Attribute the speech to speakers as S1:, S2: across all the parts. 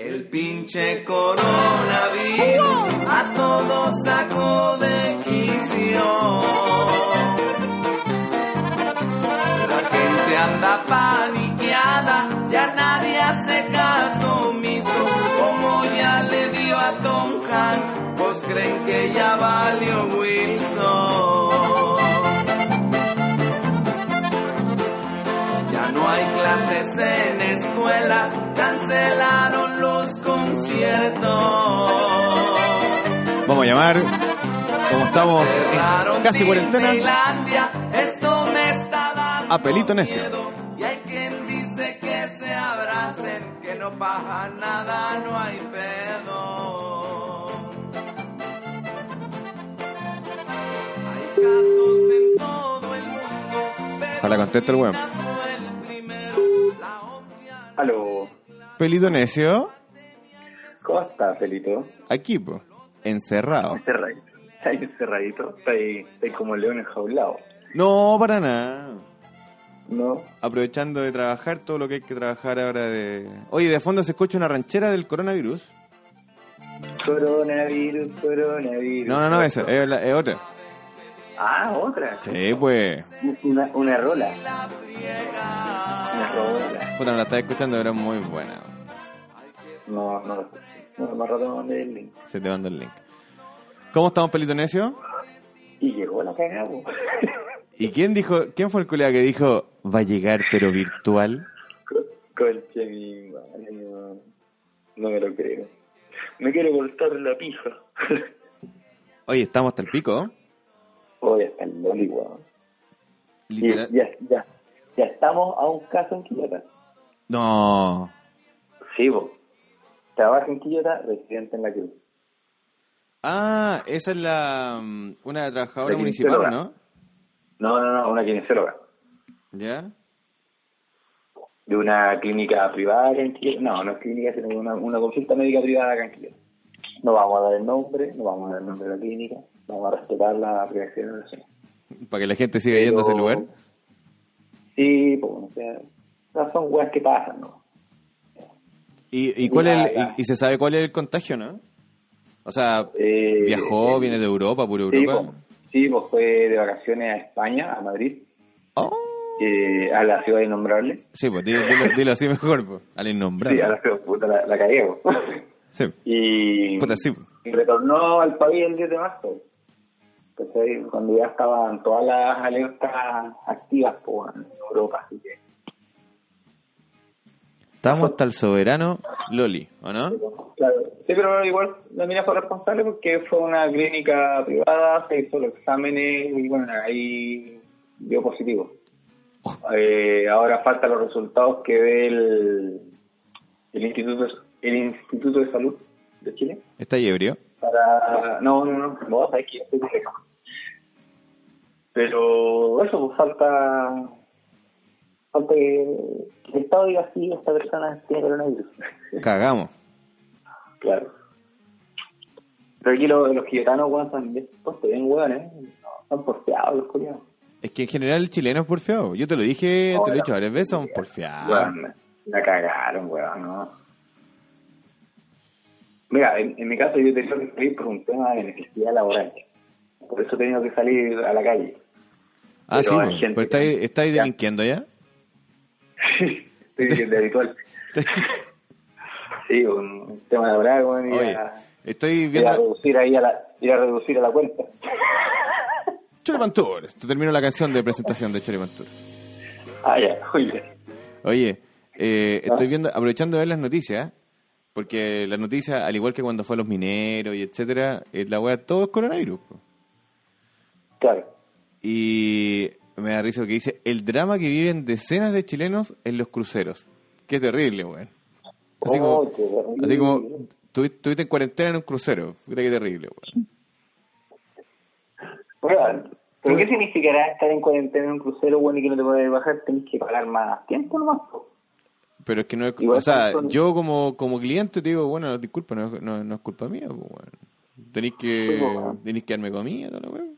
S1: El pinche coronavirus a todos sacó de quicio. La gente anda paniqueada, ya nadie hace caso omiso. Como ya le dio a Tom Hanks, pues creen que ya valió Wilson. Ya no hay clases en escuelas, cancelaron los conciertos.
S2: Vamos a llamar, como estamos en casi cuarentena,
S1: esto me está dando
S2: a pelito necio.
S1: miedo. Y hay quien dice que se abracen, que no pasa nada, no hay pedo. Hay casos en todo el mundo,
S2: Ojalá conteste el weón.
S3: Aló,
S2: Pelito necio,
S3: ¿cómo estás, Felito?
S2: aquí, po, encerrado.
S3: Encerradito. Está ahí encerradito, está ahí, está ahí como el león enjaulado.
S2: No, para nada.
S3: ¿No?
S2: Aprovechando de trabajar todo lo que hay que trabajar ahora de... Oye, de fondo se escucha una ranchera del coronavirus.
S3: Coronavirus, coronavirus.
S2: No, no, no, esa, es, la- es otra.
S3: Ah, otra.
S2: Sí, pues.
S3: Una, una rola. Una rola.
S2: Puta, no la estaba escuchando, pero es muy buena.
S3: No, no, no, más rato me mandé el link.
S2: Se te manda el link. ¿Cómo estamos, Pelito Necio?
S3: Y llegó la cagamos.
S2: ¿Y quién dijo, quién fue el colega que dijo, va a llegar pero virtual?
S3: Conche mi madre, no, no me lo creo. Me quiero cortar la pija.
S2: Oye, estamos hasta el pico.
S3: Hoy está el loli, weón.
S2: Literal.
S3: ya, ya, ya estamos a un caso en Quillota.
S2: No.
S3: Sí, vos. Trabaja en Quillota, residente en la Cruz.
S2: Ah, esa es la mm, una trabajadora
S3: La
S2: municipal. ¿no?
S3: No, no, no, una kinesióloga.
S2: ¿Ya?
S3: De una clínica privada acá en Quillota. No, no es clínica, sino una, una consulta médica privada acá en Quillota. No vamos a dar el nombre, no vamos a dar el nombre de la clínica, vamos a respetar la privacidad de la persona.
S2: Para que la gente siga yendo a ese lugar.
S3: Sí, pues, o sea, son weas que pasan, ¿no?
S2: ¿Y, y, cuál es el- y, y se sabe cuál es el contagio, no? O sea,
S3: Eh,
S2: viajó,
S3: eh,
S2: viene de Europa, puro
S3: Sí,
S2: Europa.
S3: pues, sí, pues fue de vacaciones a España, a Madrid,
S2: Oh.
S3: eh, a la ciudad innombrable.
S2: Sí, pues dilo, dilo- dilo así mejor, pues. Al
S3: Sí, a
S2: innombrable.
S3: la ciudad, puta, la, la cagué, pues.
S2: Sí.
S3: Y,
S2: Puta, sí.
S3: y retornó al país el 10 de marzo. ¿cachai? Cuando ya estaban todas las alertas activas pues, en Europa. Así que,
S2: Estamos hasta el soberano Loli, ¿o no?
S3: claro. Sí, pero igual la mina fue responsable porque fue una clínica privada, se hizo los exámenes y bueno, ahí dio positivo. Eh, ahora faltan los resultados que ve el, el Instituto el Instituto de Salud de Chile.
S2: Está ahí ebrio.
S3: para no no no no sabes que estoy pero eso pues falta falta que el Estado diga sí esta persona tiene coronavirus
S2: Cagamos.
S3: claro pero aquí los, los weón son bien te ven weón eh son porfiados los coreanos
S2: Es que en general el chileno es porfiado. Yo te lo dije, te lo he dicho varias veces, son porfiados.
S3: Weón, la cagaron weón no mira en, en mi caso yo he tenido que salir por un tema de necesidad laboral por eso he tenido que salir a la calle
S2: Ah,
S3: Pero
S2: sí, pues. Pero estáis, estáis delinquiendo ya.
S3: Estoy diciendo habitual. Sí, un tema laboral, bueno,
S2: Oye,
S3: a,
S2: estoy
S3: ir a
S2: viendo.
S3: reducir ahí a la, ir a reducir a la cuenta.
S2: Choripantur. Te termino la canción de presentación de Choripantur.
S3: Ah, ya, oye.
S2: Oye, eh,
S3: Ah.
S2: estoy viendo, aprovechando de ver las noticias, porque las noticias, al igual que cuando fue a los mineros y etcétera, eh, la wea todo es coronavirus. po.
S3: Claro.
S2: Y me da risa que dice el drama que viven decenas de chilenos en los cruceros. Qué terrible, weón. Así
S3: Oh,
S2: como,
S3: terrible.
S2: así como estuviste en cuarentena en un crucero. Puta qué terrible, weón.
S3: Bueno, ¿Pero qué significará estar en cuarentena en un crucero, bueno, y que no te puedes bajar? Tenés que pagar más tiempo nomás.
S2: Pero es que no es,
S3: Igual
S2: o sea,
S3: son-
S2: yo como, como cliente te digo, bueno, disculpa, no, es- no, no es culpa mía, pues, weón. Tenéis que,
S3: weón.
S2: tenéis que darme comida, weón.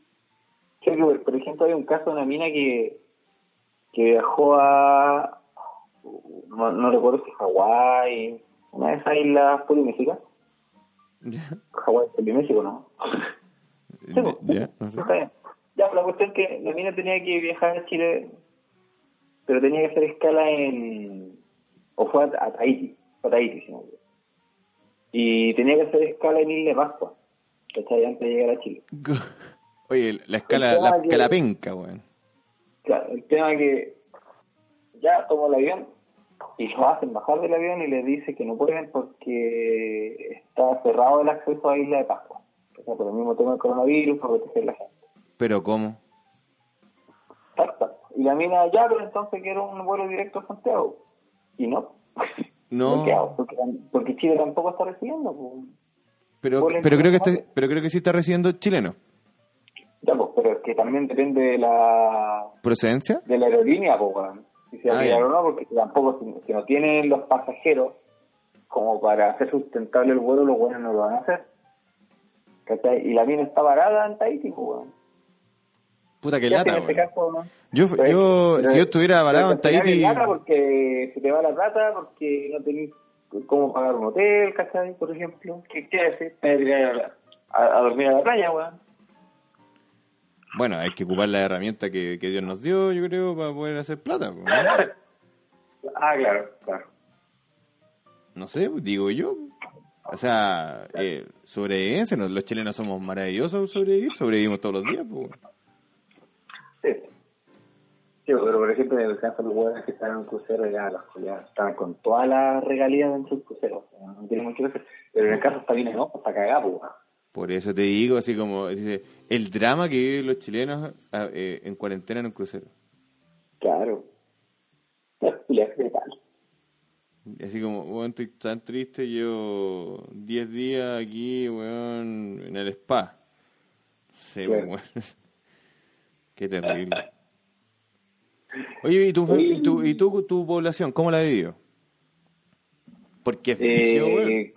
S3: Creo que, por ejemplo, hay un caso de una mina que, que viajó a, no, no recuerdo si Hawái, una de esas islas polinésicas.
S2: Ya.
S3: Hawái es polinésico, ¿no? Sí, pues.
S2: Ya, no sé.
S3: Está bien. Ya, pero la cuestión es que la mina tenía que viajar a Chile, pero tenía que hacer escala en. o fue a, a Tahiti, a Tahiti, si no. Y tenía que hacer escala en Isla de Pascua. Antes de llegar a Chile.
S2: Oye, la escala, la escala penca, weón.
S3: Claro, el tema que ya tomó el avión y lo hacen bajar del avión y les dice que no pueden porque está cerrado el acceso a Isla de Pascua. O sea, por el mismo tema del coronavirus, por proteger a la gente.
S2: Pero ¿cómo?
S3: Exacto. Y la mina, ya, pero entonces quiero un vuelo directo a Santiago. Y no.
S2: No.
S3: ¿Qué hago? Porque, porque Chile tampoco está recibiendo. Pues.
S2: Pero, pero creo que este, pero creo que sí está recibiendo chileno.
S3: Ya, pues, pero es que también depende de la
S2: ¿Procedencia?
S3: de la aerolínea, pues, weón. Si se
S2: Ah,
S3: o no, porque tampoco, si, si no tienen los pasajeros como para hacer sustentable el vuelo, los buenos no lo van a hacer. ¿Cachai? Y la mina está varada en Tahiti, pues, weón.
S2: Puta que
S3: ¿Qué hace
S2: lata,
S3: este caso, no?
S2: Yo,
S3: Pero-
S2: yo,
S3: pero-
S2: si yo estuviera varado en Tahiti,
S3: lata porque se te va la plata, porque no tenés cómo pagar un hotel, ¿cachai? Por ejemplo. ¿Qué, qué haces? Te a- a dormir a la playa, weón.
S2: Bueno, hay que ocupar la herramienta que, que Dios nos dio, yo creo, para poder hacer plata. ¿no?
S3: ah, claro, claro.
S2: No sé, digo yo. O sea, eh, sobrevivencia, los chilenos somos maravillosos sobrevivir, sobrevivimos todos los días. po.
S3: Sí. Sí, pero por ejemplo, en el caso de los huevos que están en un crucero, ya, los, ya están con todas las regalías dentro del crucero. no tiene mucho que hacer. Pero en el caso está bien, ¿no? Está cagado, pues.
S2: Por eso te digo, así como, dice, el drama que viven los chilenos ah, eh, en cuarentena en un crucero.
S3: Claro.
S2: Así como, weón, estoy tan triste, llevo 10 días aquí, weón, en el spa. Sí,
S3: Claro.
S2: weón. Qué terrible. Oye, ¿y tu, y tu, y tu, tu población, cómo la ha vivido? Porque es brígido, weón.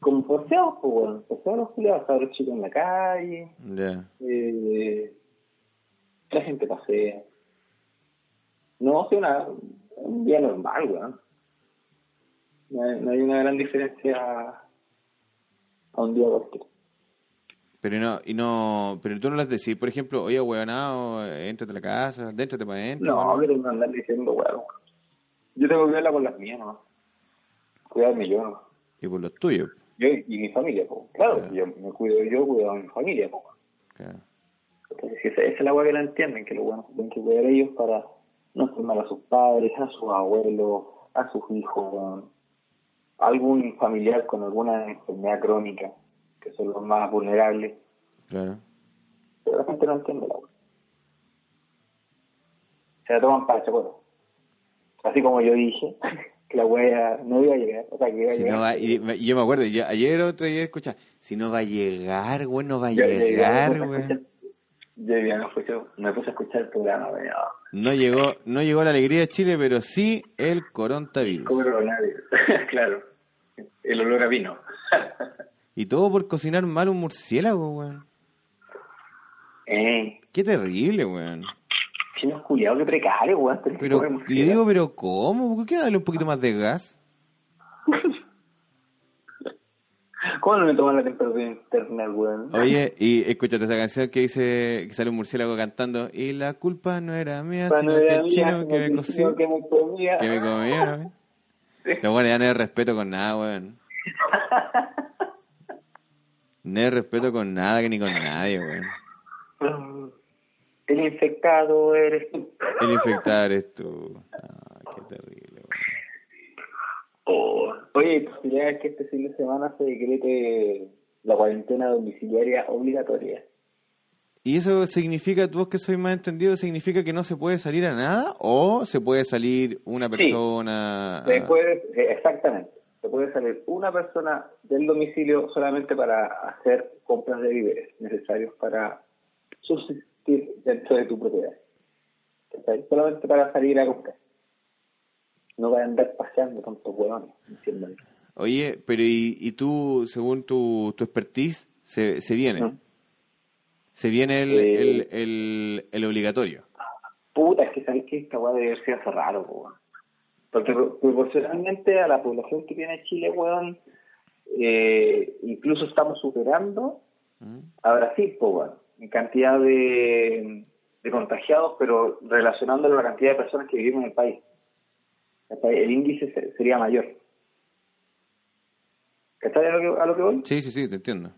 S3: Como, como forceados, pues, bueno. Forceados los culiados, cabros chicos en la calle.
S2: Ya.
S3: Eh, la gente pasea. No, sí, una, un día normal, weón. No hay, no hay una gran diferencia a un día cualquiera.
S2: Pero no, y no, pero tú no las decís, por ejemplo, oye, weonado, éntrate a la casa, déntrate para adentro.
S3: No, pero no andar diciendo, weón. Yo tengo que verla con las mías, ¿no? Cuidarme yo, ¿no?
S2: Y por los tuyos.
S3: Yo y mi familia, po. Claro,
S2: Claro.
S3: yo me cuido yo, cuido a mi familia, po.
S2: Claro.
S3: Entonces, esa, esa es la weá que la entienden, que los buenos tienen que cuidar ellos para no enfermar a sus padres, a sus abuelos, a sus hijos, a algún familiar con alguna enfermedad crónica, que son los más vulnerables.
S2: Claro.
S3: Pero la gente no entiende la weá. Se la toman para chacoto. Así como yo dije, que la weá no iba a llegar, o sea, que iba a
S2: Si
S3: llegar.
S2: no va, y, yo me acuerdo, yo, ayer otro día escucha, si no va a llegar, güey, no va a
S3: Yo-
S2: llegar, güey.
S3: Yo ya puse, me puse a escuchar el programa, weón.
S2: No llegó, no llegó la alegría de Chile, pero sí el coronavirus.
S3: Coronavirus. claro. El olor a vino.
S2: Y todo por cocinar mal un murciélago, güey.
S3: eh,
S2: Qué terrible, güey.
S3: Chinos culiados, qué precario, weón. que
S2: Pero, y
S3: murciélago.
S2: digo, pero ¿cómo? ¿Por qué no darle un poquito más de gas?
S3: ¿Cómo no me toman la temperatura interna, weón?
S2: Oye, y escúchate esa canción que dice que sale un murciélago cantando y la culpa no era mía, sino que
S3: era
S2: el
S3: mía,
S2: chino que me
S3: el
S2: coció,
S3: que me comía.
S2: que me ¿eh?
S3: Sí.
S2: Los buenos ya no hay respeto con nada, weón. No hay respeto con nada que ni con nadie, weón.
S3: El infectado eres tú.
S2: El infectado eres tú. Ah, qué terrible.
S3: Oh. Oye, posibilidad es que este fin de semana se decrete la cuarentena domiciliaria obligatoria.
S2: ¿Y eso significa, tú que soy más entendido, significa que no se puede salir a nada? ¿O se puede salir una persona?
S3: Se puede, eh, exactamente. Se puede salir una persona del domicilio solamente para hacer compras de víveres necesarios para subsistir dentro de tu propiedad. Solamente para salir a comprar. No para andar paseando tantos huevones, entiéndame.
S2: Oye, pero ¿y, y tú, según tu, tu expertise, se, se viene? Se viene el,
S3: Eh.
S2: el, el, el obligatorio.
S3: Puta, es que sabéis que esta weá debe haber sido hace raro, weón. Porque pro- proporcionalmente a la población que tiene Chile, weón, eh, incluso estamos superando a Brasil, po, weón, en cantidad de, de contagiados, pero relacionándolo a la cantidad de personas que vivimos en el país. El, índice se- sería mayor. ¿Cachai a lo que, a lo que voy?
S2: Sí, sí, sí, te entiendo.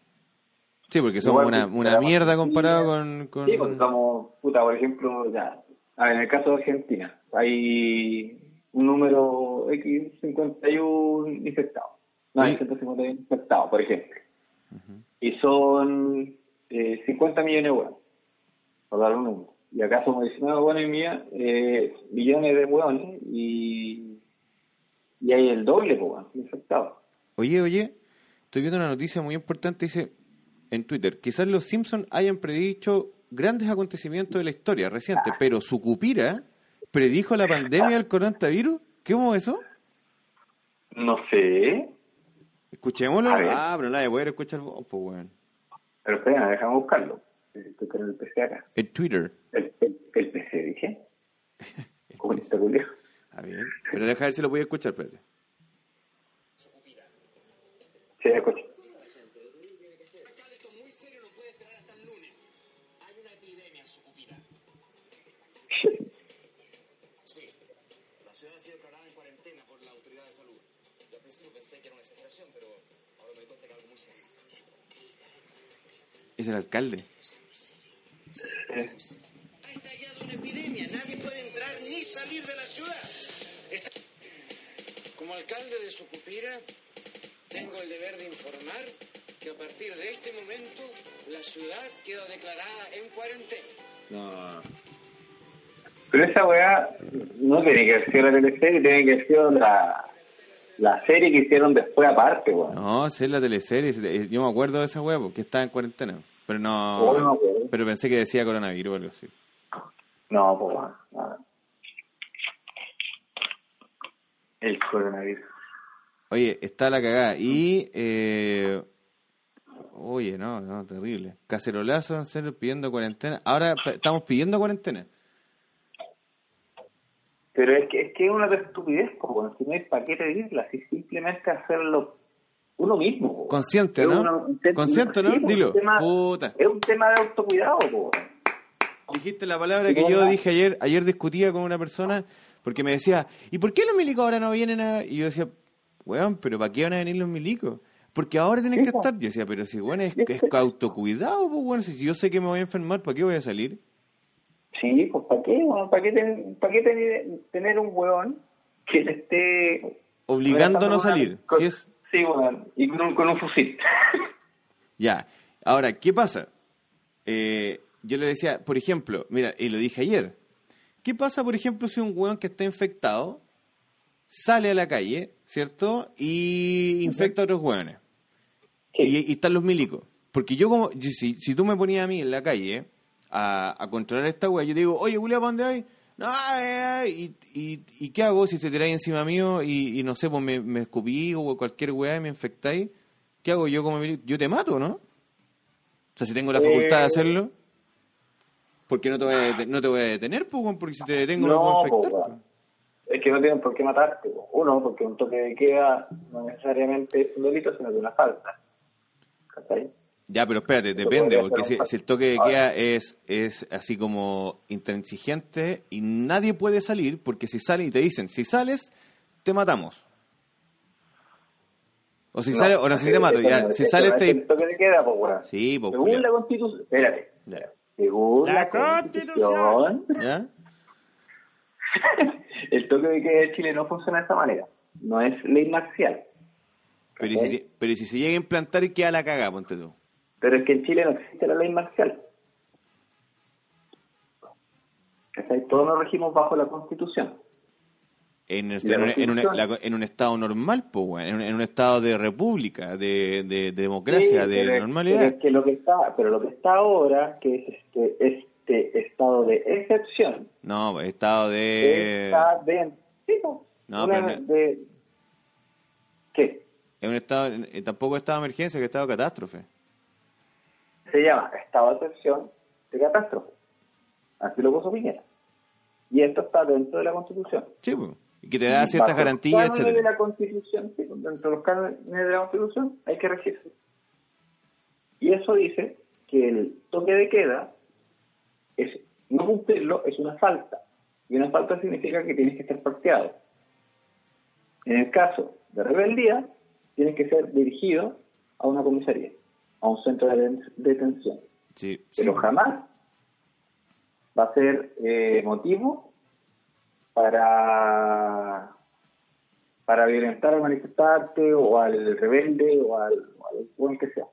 S2: Sí, porque somos
S3: Igual,
S2: una, una mierda comparado con... con...
S3: Sí, porque estamos, puta, por ejemplo, ya, a ver, en el caso de Argentina, hay un número X 51 infectados. No, hay
S2: Sí.
S3: 151 infectados, por ejemplo. Y son eh, 50 millones de hueones, por dar un número. Y acá somos 19 hueones y mía, eh, millones de hueones y, y hay el doble, pues, infectados.
S2: Oye, oye, estoy viendo una noticia muy importante, dice en Twitter, quizás los Simpsons hayan predicho grandes acontecimientos de la historia reciente, pero su cupira predijo la pandemia del coronavirus. ¿Qué es eso?
S3: No sé,
S2: Escuchémoslo. Ah, pero la de poder escuchar vos, pues, weón.
S3: Pero espera, déjame buscarlo. Estoy con el PC acá.
S2: En Twitter.
S3: El, el, el PC, dije. Comunista culiao.
S2: A ver, pero deja ver si lo voy a escuchar, espérate.
S3: Sí, escucha.
S4: Es el
S2: alcalde.
S4: Ha estallado una epidemia. Nadie puede entrar ni salir de la ciudad. Está- Como alcalde de Sucupira, tengo el deber de informar que a partir de este momento la ciudad queda declarada en cuarentena.
S2: No.
S3: Pero esa weá no tiene que haber sido la teleserie, tiene que haber sido la, la serie que hicieron después aparte, weón.
S2: No, sé la teleserie. eh, Yo me acuerdo de esa weá porque estaba en cuarentena. Pero no.
S3: No me acuerdo.
S2: pero pensé que decía coronavirus o algo así.
S3: No, pues weón. nada. El coronavirus.
S2: Oye, está la cagada. Y. Eh, oye, no, no, terrible. Cacerolazo, en serio, pidiendo cuarentena. Ahora estamos pidiendo cuarentena.
S3: Pero es que es que es una estupidez, pues, weón. Si no hay para qué pedirla, si simplemente hacerlo uno mismo. weón.
S2: Consciente, ¿no?
S3: una- un te-
S2: Consciente, ¿no?
S3: sí,
S2: Dilo.
S3: un tema-
S2: Puta.
S3: Es un tema de autocuidado, weón.
S2: Dijiste la palabra que yo dije ayer. Ayer discutía con una persona porque me decía, ¿y por qué los milicos ahora no vienen a...? Y yo decía, weón, ¿pero para qué van a venir los milicos? Porque ahora tienen
S3: Sí,
S2: que
S3: po.
S2: estar. Yo decía, pero si, weón, es, es autocuidado, pues, weón. Si yo sé que me voy a enfermar, ¿para qué voy a salir?
S3: Sí, pues ¿para qué? weón? ¿Para qué, ten- para qué tener, tener un hueón que le esté...
S2: Obligando a salir.
S3: con-
S2: Si es-
S3: Sí, weón, y con un, con un fusil.
S2: Ya. Ahora, ¿qué pasa? Eh, yo le decía, por ejemplo, mira, y lo dije ayer. ¿Qué pasa, por ejemplo, si un weón que está infectado sale a la calle, ¿cierto? Y infecta a otros weones.
S3: Sí.
S2: Y, y están los milicos. Porque yo como, si, si tú me ponías a mí en la calle a, a controlar esta wea, yo te digo, oye, Julia, ¿para dónde hay? No, eh, eh", y, y, ¿y qué hago si te tiráis encima mío y, y no sé, pues me, me escupí o cualquier weá y me infectáis? ¿Qué hago yo como milico? Yo te mato, ¿no? O sea, si tengo la facultad de
S3: Eh.
S2: hacerlo, porque no te voy a, no te voy a detener, pues, porque si te detengo me
S3: No,
S2: puedo
S3: po,
S2: infectar.
S3: Es que no tienen por qué matarte. po. Uno, porque un toque de queda no necesariamente es un delito, sino que una falta. ¿Cachai?
S2: Ya, pero espérate, depende, porque si, el toque de queda es, es así como intransigente y nadie puede salir, porque si sale y te dicen, si sales, te matamos. O si sale, o no si te mato, ya, si sales te...
S3: El toque de queda, pues, weón.
S2: Sí, pues,
S3: Según
S2: culiao.
S3: la constitución... Espérate.
S2: Ya.
S3: Según la,
S2: La
S3: constitución...
S2: ¿Ya?
S3: el toque de queda de Chile no funciona de esta manera. No es ley marcial.
S2: Pero, ¿y si, se- pero ¿y si se llega a implantar y queda la cagada, ponte tú.
S3: Pero es que en Chile no existe la ley marcial. Todos nos regimos bajo la constitución.
S2: En, el-
S3: ¿Y la
S2: en, un- en un-
S3: Constitución?
S2: la- en un estado normal, pues, en, un- en un estado de república, de, de- de democracia,
S3: Sí,
S2: de
S3: pero
S2: normalidad.
S3: Pero, es que lo que está, pero lo que está ahora, que es este, este estado de excepción,
S2: No, pues, estado de...
S3: está de... sí, no,
S2: No,
S3: una
S2: pero no-
S3: de- ¿Qué?
S2: Es un estado, eh, tampoco estado de emergencia, que estado de catástrofe.
S3: Se llama estado de excepción de catástrofe. Así lo puso Piñera. Y esto está dentro de la constitución.
S2: Sí, pues. y que te da ciertas garantías,
S3: cánones de la Constitución, sí, dentro de los cánones de la Constitución hay que regirse. Y eso dice que el toque de queda es no cumplirlo es una falta. Y una falta significa que tienes que estar parqueado. En el caso de rebeldía, tienes que ser dirigido a una comisaría, a un centro de detención.
S2: Sí, sí.
S3: Pero jamás va a ser eh, motivo para para violentar al manifestante o al rebelde o al, o al buen que sea.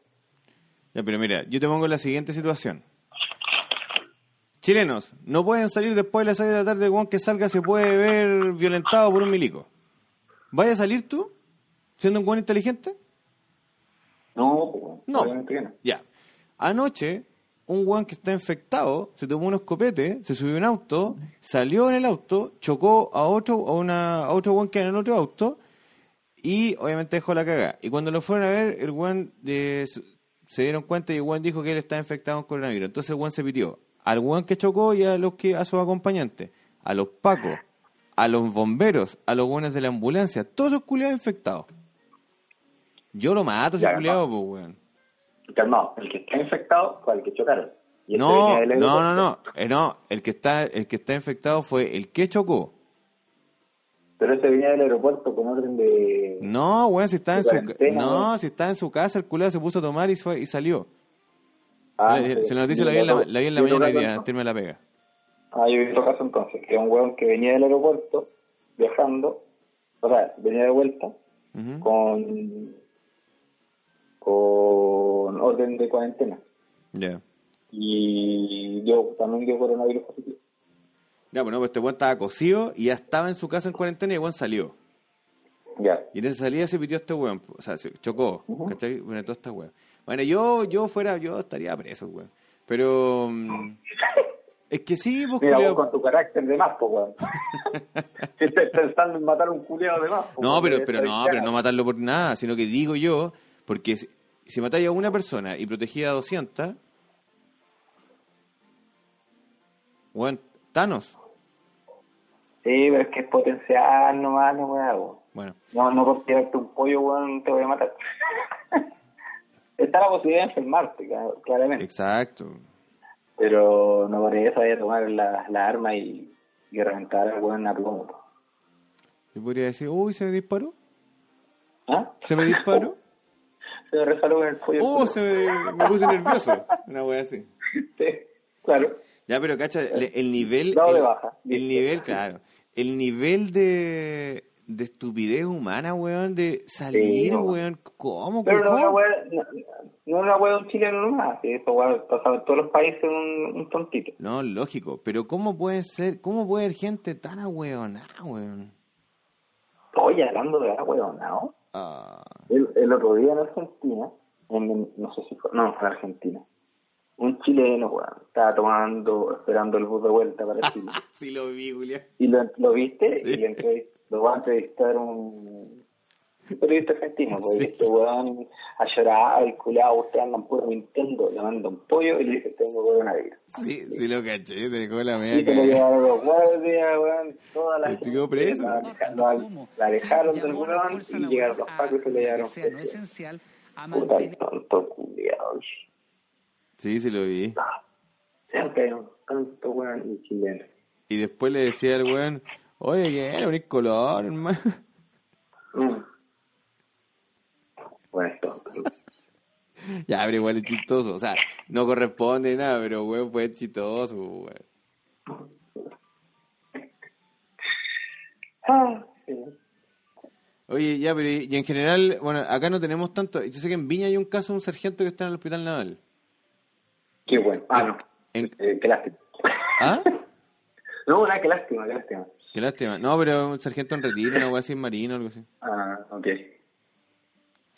S2: Ya, pero mira, yo te pongo la siguiente situación. Chilenos, no pueden salir después de las 6 de la tarde, weón, que salga se puede ver violentado por un milico. ¿Vaya a salir tú? ¿Siendo un buen inteligente?
S3: No,
S2: No.
S3: obviamente que no.
S2: Ya. Anoche, un weón que está infectado se tomó unos copetes, se subió a un auto, salió en el auto, chocó a otro, a, una, a otro weón que era en otro auto y obviamente dejó la cagada. Y cuando lo fueron a ver, el weón eh, se- dieron cuenta y el weón dijo que él estaba infectado con coronavirus. Entonces el weón se pitió al weón que chocó y a los que a sus acompañantes, a los pacos, a los bomberos, a los weones de la ambulancia, todos esos culiados infectados. Yo lo mato ese culiado, pues weón.
S3: Calmado, el que está infectado fue el que chocaron. Y este
S2: No, no, no, no, Eh, no, el que está, el que está infectado fue el que chocó.
S3: Pero este venía del aeropuerto con orden de...
S2: No, weón, si está en su, no,
S3: weón.
S2: si está en su casa, el culiado se puso a tomar y fue y salió.
S3: Ah,
S2: se,
S3: no sé.
S2: se la noticia la vi en la, la vi en la mañana hoy día, antes la pega.
S3: Ah, yo vi otro caso entonces, que un hueón que venía del aeropuerto, viajando, o sea, venía de vuelta, con, con orden de cuarentena.
S2: Ya.
S3: Y yo también dio coronavirus positivo.
S2: Ya, bueno, pues este weón estaba cosido y ya estaba en su casa en cuarentena y el weón salió.
S3: Ya.
S2: Y en esa salida se pitió este weón, o sea, se chocó, ¿cachai? Bueno, toda esta weón. Bueno, yo, yo fuera, yo estaría preso, weón. Pero, mm, es que sí, pues,
S3: Mira, vos con tu carácter de más, pues, weón. si estás pensando en matar a un culiado de más,
S2: No, pero, pero no, pero no matarlo por nada, sino que digo yo, porque si, matáis a una persona y protegía a 200, bueno, Thanos.
S3: Sí, pero es que es potencial nomás, no weón.
S2: Bueno,
S3: No, no por tirarte un pollo, weón, te voy a matar. Está la posibilidad de enfermarte, claramente.
S2: exacto.
S3: Pero no por eso vaya a tomar la, la arma y, y reventar al weón a plomo.
S2: Yo podría decir, uy, se me disparó,
S3: ¿Ah?
S2: se me disparó,
S3: Se me resbaló con el pollo.
S2: oh, se me, me puse nervioso, una wea así.
S3: Sí, claro.
S2: Ya, pero cacha, el nivel.
S3: Dado de baja.
S2: el nivel, claro. El nivel de, de estupidez humana, weón, de salir,
S3: Sí, no.
S2: weón. ¿Cómo?
S3: Pero no una weá, no, no es una un chileno nomás. Eso weá pasa en todos los países un, un tontito.
S2: No, lógico. Pero ¿cómo puede ser, cómo puede haber gente tan ahueonada, weón?
S3: Oye, hablando de weón, ¿no?
S2: Ah,
S3: El, el otro día en Argentina, en- no sé si fue, no, fue en Argentina, un chileno, weón, estaba tomando, esperando el bus de vuelta para Chile.
S2: sí lo vi, Julián.
S3: y lo, lo viste
S2: Sí.
S3: y entrevist- lo va a entrevistar un periodista argentino, porque
S2: Sí.
S3: este weón ha llorado y culiado, ustedes andan puro mintiendo, le manda un pollo y le dice, tengo coronavirus.
S2: Sí, sí lo caché, te dejó la
S3: Y
S2: media
S3: se lo llevaron los guardias, weón, toda la
S2: quedó preso.
S3: La, la- la alejaron del weón y llegaron los pacos y se le llevaron
S5: sea no esencial a
S3: Puta,
S5: mantener
S3: tonto culiado.
S2: Sí, sí lo vi.
S3: Siempre hay un tonto weón y chileno.
S2: Y después le decía al weón, oye, que era un color, hermano.
S3: Mm.
S2: Ya, pero igual es chistoso. O sea, no corresponde nada, pero weón fue chistoso, weón.
S3: Ah, sí.
S2: Oye, ya, pero y en general, bueno, acá no tenemos tanto. Yo sé que en Viña hay un caso de un sargento que está en el hospital naval.
S3: Qué bueno. Ah, no.
S2: En-
S3: Eh, qué lástima.
S2: ¿Ah?
S3: No, nada, qué lástima, qué lástima.
S2: Qué lástima. No, pero un sargento en retiro, una weá en marino, algo así.
S3: Ah, ok.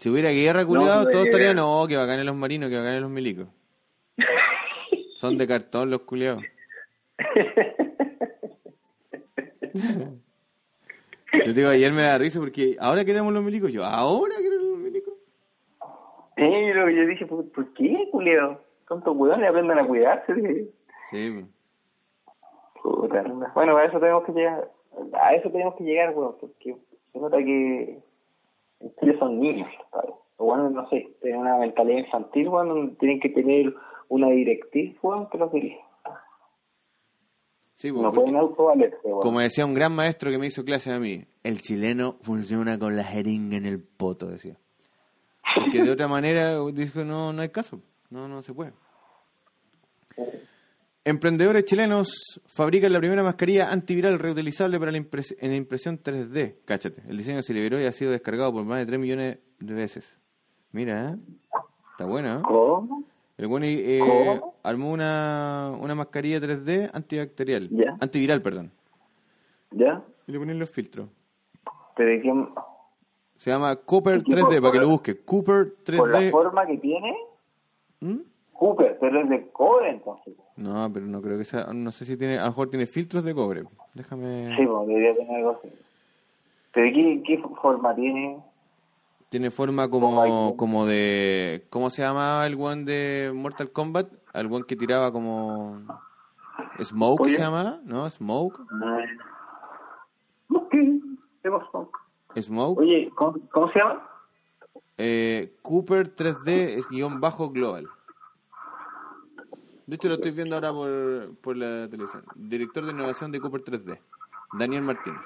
S2: Si hubiera guerra, culiado,
S3: No,
S2: todos
S3: eh,
S2: estarían, no, que bacán los marinos, que bacán los milicos. Son de cartón los culiados. Yo digo, ayer me da risa porque ahora queremos los milicos. Yo, ¿ahora queremos los milicos?
S3: Eh, lo que yo dije, ¿por, por qué, culeo? Tontos weones aprendan a cuidarse. dije.
S2: Sí, pues.
S3: Puta, bueno, para eso tenemos que llegar. a eso tenemos que llegar, weón, porque se nota que ellos son niños. O bueno, no sé, tienen una mentalidad infantil, weón, tienen que tener una directriz, weón, que lo quería.
S2: Sí, pues,
S3: No
S2: porque- como decía un gran maestro que me hizo clase a mí, el chileno funciona con la jeringa en el poto, decía. Porque de otra manera dijo, no, no hay caso, no, no se puede. Emprendedores chilenos fabrican la primera mascarilla antiviral reutilizable para la impres- en impresión 3D. Cáchate, el diseño se liberó y ha sido descargado por más de 3 millones de veces. Mira, ¿eh? está bueno, ¿eh?
S3: ¿Cómo?
S2: El bueno eh,
S3: ¿Cómo?
S2: armó una, una mascarilla 3D antibacterial.
S3: Ya.
S2: Antiviral, perdón.
S3: ¿Ya?
S2: Y le ponen los filtros.
S3: ¿Pero de quién?
S2: Se llama Cooper
S3: ¿Y qué
S2: 3D,
S3: por-
S2: para que lo busque. Cooper
S3: Por la
S2: 3D.
S3: forma que tiene,
S2: ¿Mm?
S3: Cooper, pero es de cobre entonces.
S2: No, pero no creo que sea. No sé si tiene. A lo mejor tiene filtros de cobre. Déjame.
S3: Sí, pues debería tener algo así. ¿Pero qué, qué forma tiene?
S2: Tiene forma
S3: Como
S2: como, de. ¿Cómo se llamaba el one de Mortal Kombat? El one que tiraba como. Smoke
S3: Oye.
S2: se llama, ¿no? Smoke.
S3: Ok, ¿qué pasó?
S2: Smoke.
S3: Oye, ¿cómo, cómo se llama?
S2: Eh, Cooper 3D es guion bajo global. De hecho, lo estoy viendo ahora por, por la televisión. Director de innovación de Cooper 3D, Daniel Martínez.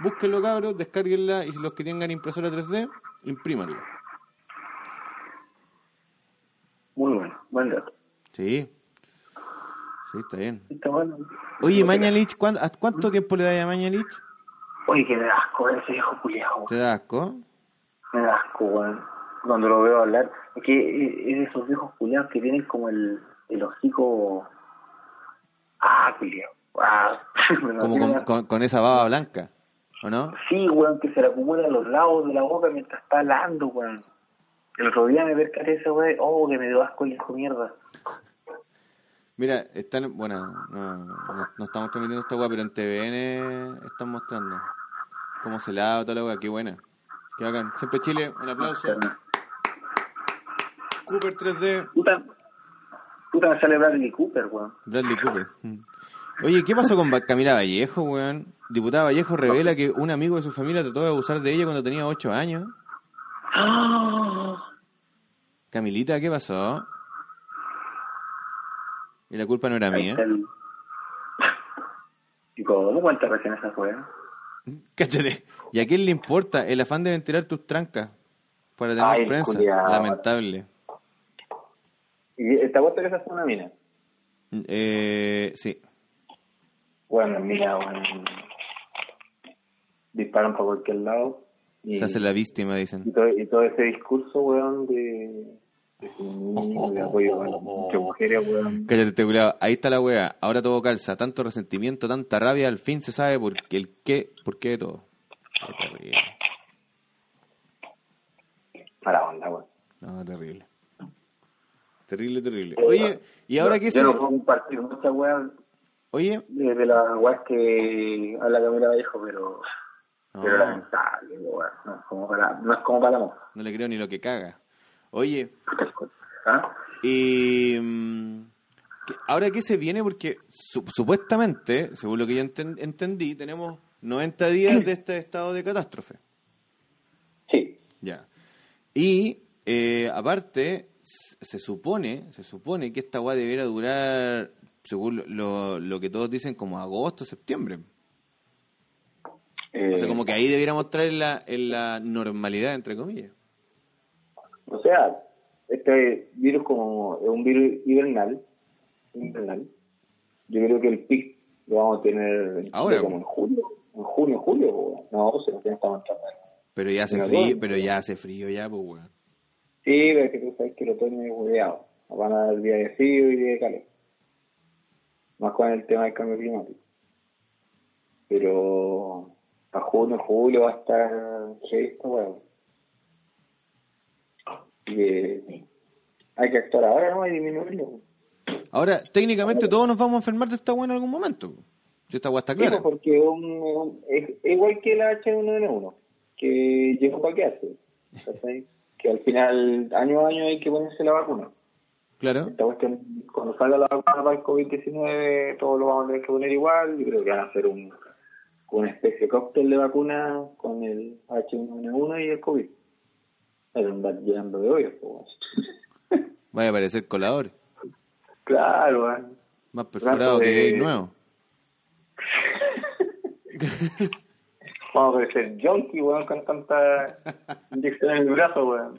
S2: Búsquenlo, cabros, descárguenla y si los que tengan impresora 3D, imprímanla.
S3: Muy bueno, buen dato.
S2: Sí. Sí, está bien.
S3: Está bueno.
S2: Oye, Mañalich, ¿cuánto, ¿a ¿cuánto tiempo le da a Mañalich?
S3: Oye, que me da asco ese viejo culiao.
S2: ¿Te da asco?
S3: Me da asco, weón. Cuando lo veo hablar. Es que es de esos viejos culiados que tienen como el, el hocico. Ah, culiao. Ah,
S2: Como con, con- con esa baba blanca, ¿o no?
S3: Sí, weón, que se le acumula a los lados de la boca mientras está hablando, weón. El otro día me percaté ese weón. Oh, que me dio asco el hijo mierda.
S2: Mira, están, bueno, no, no, no estamos transmitiendo esta weá, pero en TVN están mostrando cómo se lava toda la weá, qué buena. Qué bacán. Siempre Chile, un aplauso. Cooper 3D,
S3: Puta, puta me sale Bradley Cooper, weón.
S2: Bradley Cooper. Oye, ¿qué pasó con Camila Vallejo, weón? Diputada Vallejo revela que un amigo de su familia trató de abusar de ella cuando tenía 8 años.
S3: Ah,
S2: Camilita, ¿qué pasó? Y la culpa no era
S3: ahí
S2: mía.
S3: el- ¿Y cómo cuenta recién esa weón?
S2: Cállate. ¿Y a quién le importa el afán de ventilar tus trancas? Para tener
S3: Ay,
S2: prensa.
S3: culiao.
S2: Lamentable.
S3: ¿Y esta vuelta que esa fue una mina?
S2: Eh, sí.
S3: Bueno, mira, weón. Disparan para cualquier lado. Y,
S2: Se hace la víctima, dicen.
S3: y, todo, y todo ese discurso, weón, de, entre mujeres, weón.
S2: Cállate, te culiao. Ahí está la wea. Ahora todo calza. Tanto resentimiento, tanta rabia. Al fin se sabe por qué, el qué, por qué de todo. Qué terrible.
S3: Para onda, weón.
S2: No, terrible. Terrible, terrible. Oye, ¿y ahora qué
S3: Yo
S2: se...?
S3: no puedo compartir muchas weas
S2: Oye,
S3: de, de las weas que habla Camila Vallejo, pero, pero
S2: No.
S3: lamentable, weón. No es como para, no es como para la
S2: no le creo ni lo que caga. Oye,
S3: ¿Ah?
S2: Y mm, ahora que se viene, porque su- supuestamente, según lo que yo enten- entendí, tenemos 90 días de este estado de catástrofe.
S3: Sí.
S2: Ya. Y eh, aparte, se supone, se supone que esta weá debiera durar, según lo, lo que todos dicen, como agosto, septiembre.
S3: Eh,
S2: O sea, como que ahí debiéramos estar en la, en la normalidad, entre comillas.
S3: O sea, este virus como es un virus hibernal, invernal, yo creo que el pic lo vamos a tener
S2: Ahora,
S3: como en julio, en junio, julio, no, se lo estamos entrando.
S2: Pero ya hace frío, pero ya hace frío ya, pues weón.
S3: Sí, pero es que tú sabes que el otoño es hueveado, van a dar día de frío y día de calor, más con el tema del cambio climático. Pero para junio, julio va a estar esta weón. Y que hay que actuar ahora, ¿no? Y disminuirlo.
S2: Ahora, técnicamente todos nos vamos a enfermar de esta weá en algún momento. Si esta weá está clara.
S3: Sí, porque un- un- es, es igual que la H1N1, que llegó para quedarse. Que al final, año a año, hay que ponerse la vacuna.
S2: Claro.
S3: Esta cuestión, cuando salga la vacuna para el COVID-19, todos lo vamos a tener que poner igual. Yo creo que van a hacer un, una especie de cóctel de vacuna con el H1N1 y el COVID. Era andar llenando de hoyos, pues.
S2: Vaya a parecer colador.
S3: Claro, weón.
S2: Más perforado
S3: de-
S2: que nuevo.
S3: Vamos a parecer junkie, weón, con tanta inyección en el brazo, weón.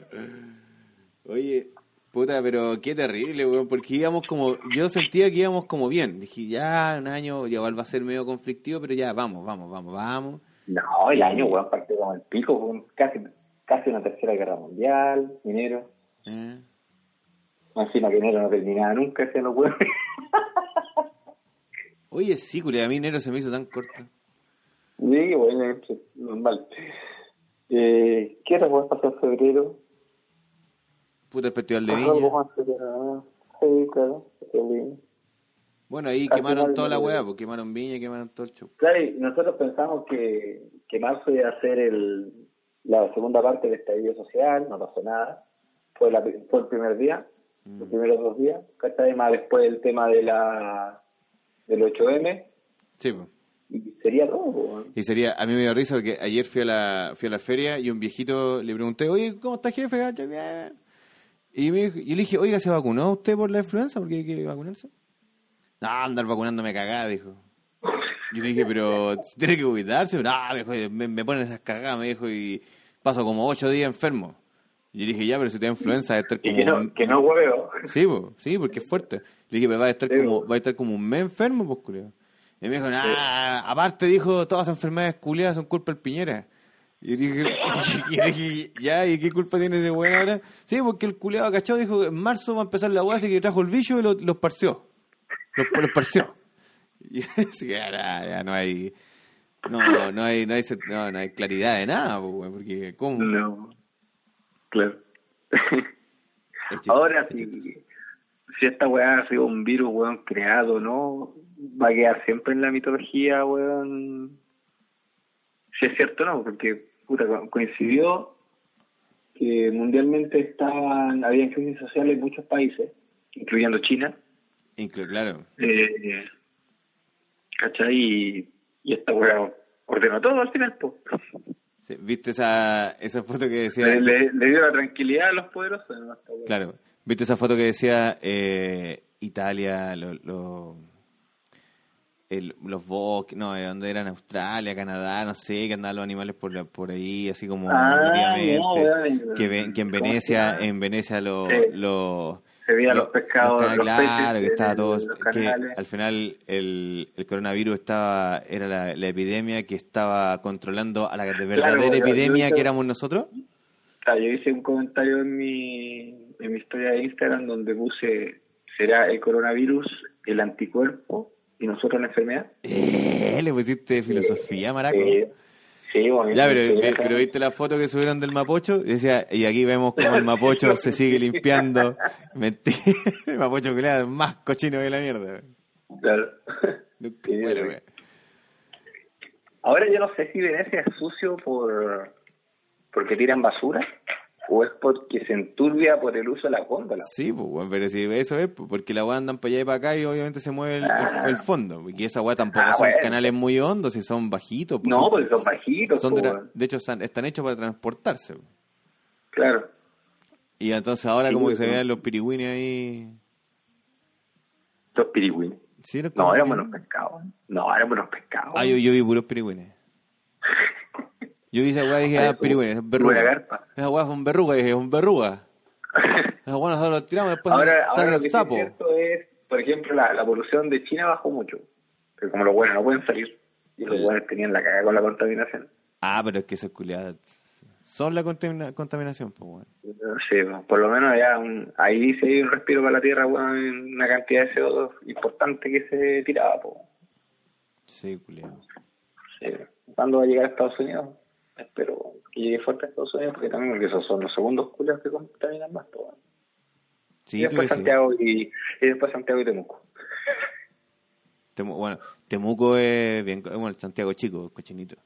S2: Oye, puta, pero qué terrible, weón, porque íbamos como, yo sentía que íbamos como bien. Dije, ya, un año, ya igual va a ser medio conflictivo, pero ya, vamos, vamos, vamos, vamos.
S3: No, el año, weón, partió como el pico, weón. Casi, casi una tercera guerra mundial, minero.
S2: ¿eh?
S3: Encima que enero no terminaba nunca, ese no puede.
S2: Oye, sí, culia, a mí enero se me hizo tan corto.
S3: Sí, bueno, es normal. Eh, ¿Qué otra pasó en febrero?
S2: Puta, el Festival de
S3: Pasó
S2: Viña.
S3: Sí, claro. Festival de Viña.
S2: Bueno, ahí quemaron toda la weá, pues quemaron Viña quemaron todo el show.
S3: Claro, y nosotros pensamos que, que marzo iba a ser el, la segunda parte del estallido social, no pasó nada. Fue, la, fue el primer día, los primeros dos días. ¿Cachai? Más después el tema de la del 8M.
S2: Sí, pues.
S3: Y sería todo.
S2: Y sería, a mí me dio risa porque ayer fui a la, fui a la feria y un viejito le pregunté, oye, ¿cómo está jefe? Bien". Y me dijo- yo le dije, oiga, ¿se vacunó usted por la influenza? ¿Porque hay que vacunarse? No, andar vacunándome cagada, dijo. Yo le dije, pero tiene que cuidarse. No, me, dijo, me, me ponen esas cagadas, me dijo, y paso como ocho días enfermo. Y yo le dije, ya, pero si te da influenza, debe estar
S3: Y
S2: como...
S3: que no,
S2: un-
S3: que no hueveo.
S2: Sí, po, sí, porque es fuerte. Le dije, pero va a estar
S3: Sí,
S2: como, va a estar como un mes enfermo, pues, culiao. Y me dijo, nah, aparte dijo, todas las enfermedades culiadas son culpa del Piñera. Y yo dije, y dije, ya, ¿y qué culpa tiene ese weón ahora? Sí, porque el culiado cachado dijo, en marzo va a empezar la weá, así que trajo el bicho y lo, lo esparció. Lo, lo esparció. Y así que ahora ya no hay, no, no hay, no hay, no, no hay claridad de nada, weón, porque, ¿cómo?
S3: No. Claro. Ahora, si, si esta weá ha sido un virus, weón, creado, ¿no? Va a quedar siempre en la mitología, weón. Si es cierto o no, porque puta, co- coincidió que mundialmente estaban, había crisis sociales en muchos países, incluyendo China.
S2: Inclu- claro.
S3: Eh, ¿Cachai? Y, y esta weá ordenó todo al final.
S2: Sí, ¿Viste esa, esa foto que decía...
S3: Le, le- le dio la tranquilidad a los poderosos.
S2: Claro. ¿Viste esa foto que decía eh, Italia, lo, lo- el- los bosques, no, ¿de dónde eran? Australia, Canadá, no sé, que andaban los animales por, por ahí, así como
S3: Ah, no,
S2: que, ven- que en
S3: ¿Cómo se
S2: Venecia, en Venecia lo,
S3: Sí.
S2: lo-
S3: Se veían
S2: lo-
S3: los pescados,
S2: canales,
S3: los
S2: claro,
S3: peces
S2: que estaba
S3: en
S2: todo,
S3: los
S2: que
S3: canales.
S2: al final el, el coronavirus estaba, era la, la epidemia que estaba controlando a la de verdadera epidemia
S3: hice-
S2: que éramos nosotros.
S3: Yo hice un comentario en mi, en mi historia de Instagram donde puse, ¿será el coronavirus el anticuerpo y nosotros la enfermedad?
S2: Eh, le pusiste filosofía, maraco.
S3: Sí, sí, bueno,
S2: Ya, pero, eh, pero viste la foto que subieron del Mapocho y decía, y aquí vemos como el Mapocho se sigue limpiando. Mentira, el Mapocho culiado es más cochino que la mierda.
S3: Claro.
S2: Nunca
S3: Sí, güey. Ahora yo no sé si Venecia es sucio por porque tiran basura o es porque se enturbia por el uso de la góndola.
S2: Sí, pues, pero si eso es, pues, porque la weá andan para allá y para acá y obviamente se mueve el,
S3: Ah.
S2: el fondo. Y esa weá tampoco
S3: Ah,
S2: son
S3: bueno.
S2: canales muy hondos, si son bajitos. pues,
S3: No, porque son bajitos.
S2: son de, hecho están, están hechos para transportarse. pues.
S3: Claro.
S2: Y entonces ahora
S3: Sí,
S2: como que se vean los pirigüines ahí.
S3: Los pirigüines.
S2: ¿Sí,
S3: No,
S2: pirigüines?
S3: buenos pescados. No, eran buenos pescados.
S2: Ah, yo, yo vi puros pirigüines. Yo vi esa weá y dije, ah,
S3: buena
S2: verrugas.
S3: garpa.
S2: Esa weá son verrugas, y dije, son verrugas. Esa weá nosotros las tiramos después
S3: ahora, ahora
S2: salen
S3: lo que sí es cierto es, por ejemplo, la, la polución de China bajó mucho. Pero como los buenos no pueden salir, y los
S2: Sí.
S3: buenos tenían la cagada con la contaminación.
S2: Ah, pero es que esas culiadas son la contamina- contaminación, pues
S3: bueno, por lo menos un- ahí dice hay un respiro para la tierra, bueno, una cantidad de CO2 importante que se tiraba. Po.
S2: Sí, culiado.
S3: Sí. ¿Cuándo va a llegar a Estados Unidos? Espero que llegue fuerte a Estados Unidos, porque también porque esos son los segundos culiados que contaminan más. Po.
S2: Sí,
S3: y después. Santiago y, y después Santiago y Temuco.
S2: Temu- bueno, Temuco es bien, bueno, el Santiago chico, cochinito.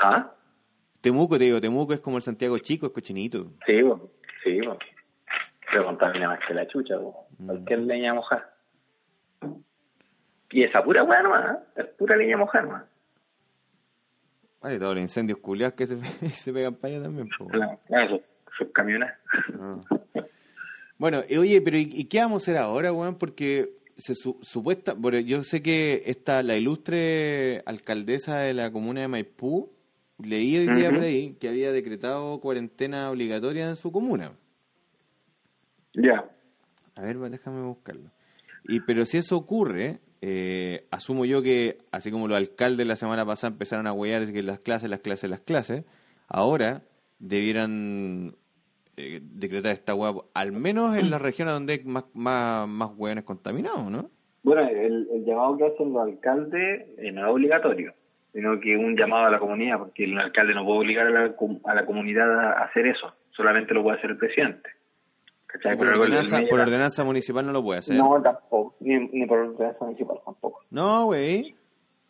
S3: ¿Ah?
S2: Temuco, te digo, Temuco es como el Santiago chico, es cochinito.
S3: Sí, po. sí, pero contamina más que la chucha.
S2: Mm.
S3: cualquier leña mojada. Y esa pura weá nomás, ¿eh? es pura línea mojada nomás.
S2: Vale, todos los incendios culiados que se, se pegan para allá también. po.
S3: Claro, claro, esos, esos camiones.
S2: Ah. Bueno, y oye, pero ¿y, y qué vamos a hacer ahora, weón? Porque se su- supuesta, bueno, yo sé que esta, la ilustre alcaldesa de la comuna de Maipú, leí hoy día por ahí que había decretado cuarentena obligatoria en su comuna.
S3: Ya.
S2: A ver, déjame buscarlo. Y pero si eso ocurre, eh, asumo yo que así como los alcaldes la semana pasada empezaron a huear que las clases, las clases, las clases, ahora debieran eh, decretar esta hueá, al menos en las regiones donde hay más, más, más hueones contaminados, ¿no?
S3: Bueno, el, llamado que hacen los alcaldes eh, no es obligatorio, sino que un llamado a la comunidad, porque el alcalde no puede obligar a la, a la comunidad a hacer eso, solamente lo puede hacer el presidente. ¿Cachai?
S2: Por ordenanza, por ordenanza municipal no lo puede hacer.
S3: No, tampoco, ni, ni por ordenanza municipal tampoco.
S2: No, güey.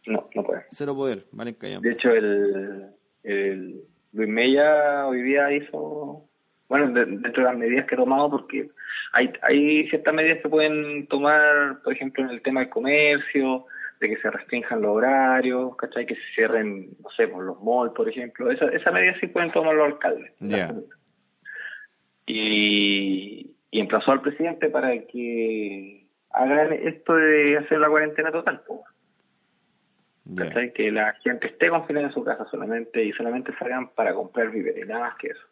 S3: No, no puede.
S2: Cero poder, vale, callamos.
S3: De hecho, el, el Luis Mella hoy día hizo, bueno, de- dentro de las medidas que ha tomado, porque hay, hay ciertas medidas que pueden tomar, por ejemplo, en el tema del comercio, de que se restrinjan los horarios, ¿cachai? Que se cierren, no sé, por los malls, por ejemplo. Esa, esa medida sí pueden tomar los alcaldes.
S2: Ya.
S3: Y, y emplazó al presidente para que hagan esto de hacer la cuarentena total. Que la gente esté confinada en su casa solamente y solamente salgan para comprar víveres, nada más que eso.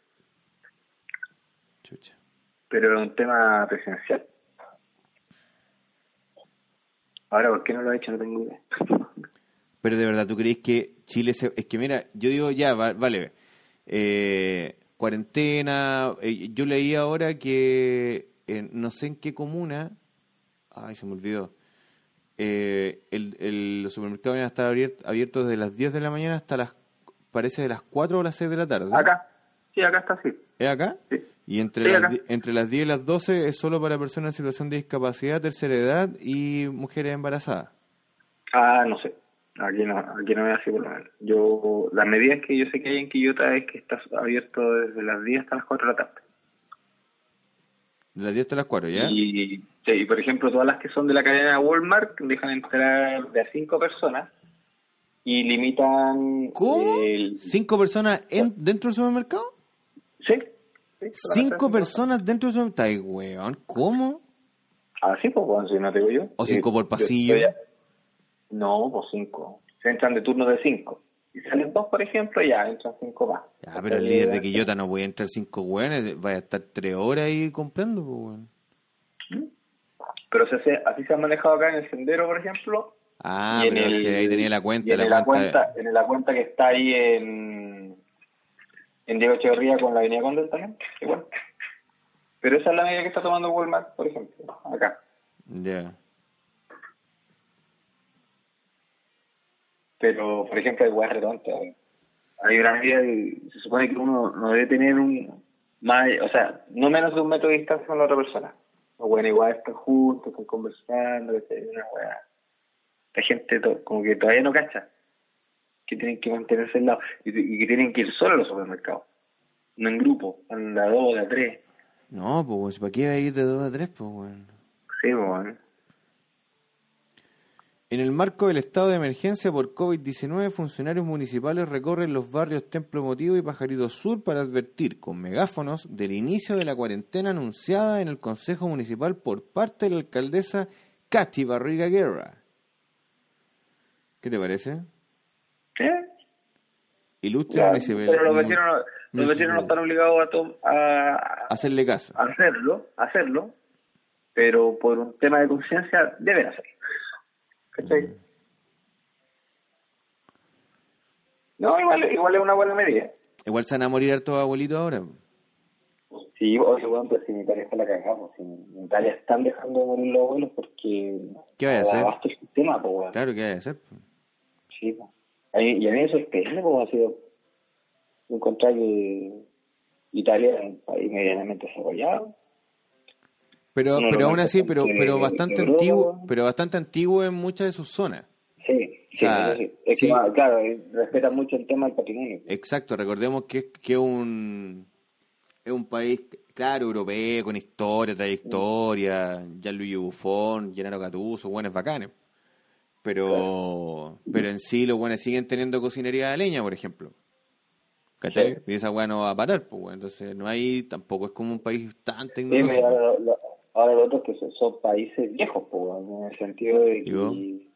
S2: Chucha.
S3: Pero es un tema presidencial. Ahora, ¿por qué no lo ha hecho? No tengo idea.
S2: Pero de verdad, ¿tú crees que Chile se... Es que mira, yo digo ya, va- vale, eh, cuarentena, eh, yo leí ahora que eh, no sé en qué comuna, ay, se me olvidó, eh, el, el- los supermercados van a estar abier- abiertos desde las 10 de la mañana hasta las, parece de las 4 o las 6 de la tarde.
S3: Acá, sí, acá está así.
S2: ¿Es acá?
S3: Sí.
S2: Y entre,
S3: Sí,
S2: las, entre las 10 y las 12 es solo para personas en situación de discapacidad, tercera edad y mujeres embarazadas.
S3: Ah, no sé. Aquí no, aquí no es así por lo menos. Yo, las medidas que yo sé que hay en Quillota es que está abierto desde las 10 hasta las 4 de la tarde.
S2: De las 10 hasta las 4, ¿ya?
S3: Y, sí, y, por ejemplo, todas las que son de la cadena Walmart dejan entrar de a 5 personas y limitan...
S2: ¿Cómo?
S3: el-
S2: ¿Cinco personas en, dentro del supermercado?
S3: Sí. sí,
S2: ¿Cinco personas dentro del supermercado? Ay, weón, ¿cómo?
S3: Ah, sí, pues, bueno, si no te digo yo.
S2: ¿O cinco por
S3: yo
S2: pasillo?
S3: No, pues cinco. Se entran de turno de cinco. Si salen dos, por ejemplo, ya entran cinco más.
S2: Ya, pero el líder de Quillota no puede entrar cinco weones, vaya a estar tres horas ahí comprando, pues, weón.
S3: Pero se hace- así se ha manejado acá en el sendero, por ejemplo.
S2: Ah,
S3: y en
S2: pero
S3: el-
S2: que ahí tenía la
S3: y
S2: cuenta,
S3: en
S2: la,
S3: la
S2: cuenta...
S3: cuenta, en la cuenta que está ahí en, en Diego Echeverría con la Avenida Condel también, igual. Pero esa es la medida que está tomando Walmart, por ejemplo, acá.
S2: Ya.
S3: Pero, por ejemplo, hay weas redondas. Hay una medida que se supone que uno no debe tener un más, o sea, no menos de un metro de distancia con la otra persona. Los bueno, igual están juntos, están conversando, una wea. La gente to- como que todavía no cacha que tienen que mantenerse al lado y, y que tienen que ir solo a los supermercados, no en grupo, en la dos, la tres.
S2: No, pues, ¿para qué va a ir de dos a tres, pues, weón?
S3: Sí, pues, bueno.
S2: En el marco del estado de emergencia por COVID-19, funcionarios municipales recorren los barrios Templo Motivo y Pajarito Sur para advertir con megáfonos del inicio de la cuarentena anunciada en el Consejo Municipal por parte de la alcaldesa Katy Barriga Guerra. ¿Qué te parece?
S3: ¿Eh?
S2: Ilustre municipal.
S3: pero los vecinos, no- los
S2: municipal.
S3: vecinos no están obligados a, to- a,
S2: Hacerle caso.
S3: a hacerlo, a hacerlo, pero por un tema de conciencia deben hacerlo. ¿Cachai?
S2: Mm.
S3: No, igual, igual es una buena medida.
S2: Igual se van a morir hartos abuelitos ahora.
S3: Sí, oye, bueno, pero si en Italia está la cagamos. Si en Italia están dejando de morir los abuelos porque
S2: ¿Qué vaya a hacer?
S3: abasto el sistema, pues.
S2: Claro, ¿qué hay que hacer?
S3: Sí, pues. A y a mí me sorprende, pues, ha sido encontrar que Italia es un país medianamente desarrollado.
S2: Pero, pero aún así, pero, pero bastante antiguo, pero bastante antiguo en muchas de sus zonas.
S3: Sí, sí, sí. Es
S2: sí.
S3: que, ah, claro, eh, respetan mucho el tema del patrimonio.
S2: Exacto, recordemos que es que un es un país, claro, europeo, con historia, trayectoria, Gianluigi Buffon, Gennaro Gattuso, buenos bacanes. Pero, pero en sí los buenos siguen teniendo cocinería de leña, por ejemplo. ¿Cachai?
S3: Sí.
S2: Y esa weá no va a parar, pues, weón. Entonces, no hay, tampoco es como un país tan
S3: Sí,
S2: tecnológico.
S3: ahora, lo, ahora lo otro es que son, países viejos, po, en el sentido de que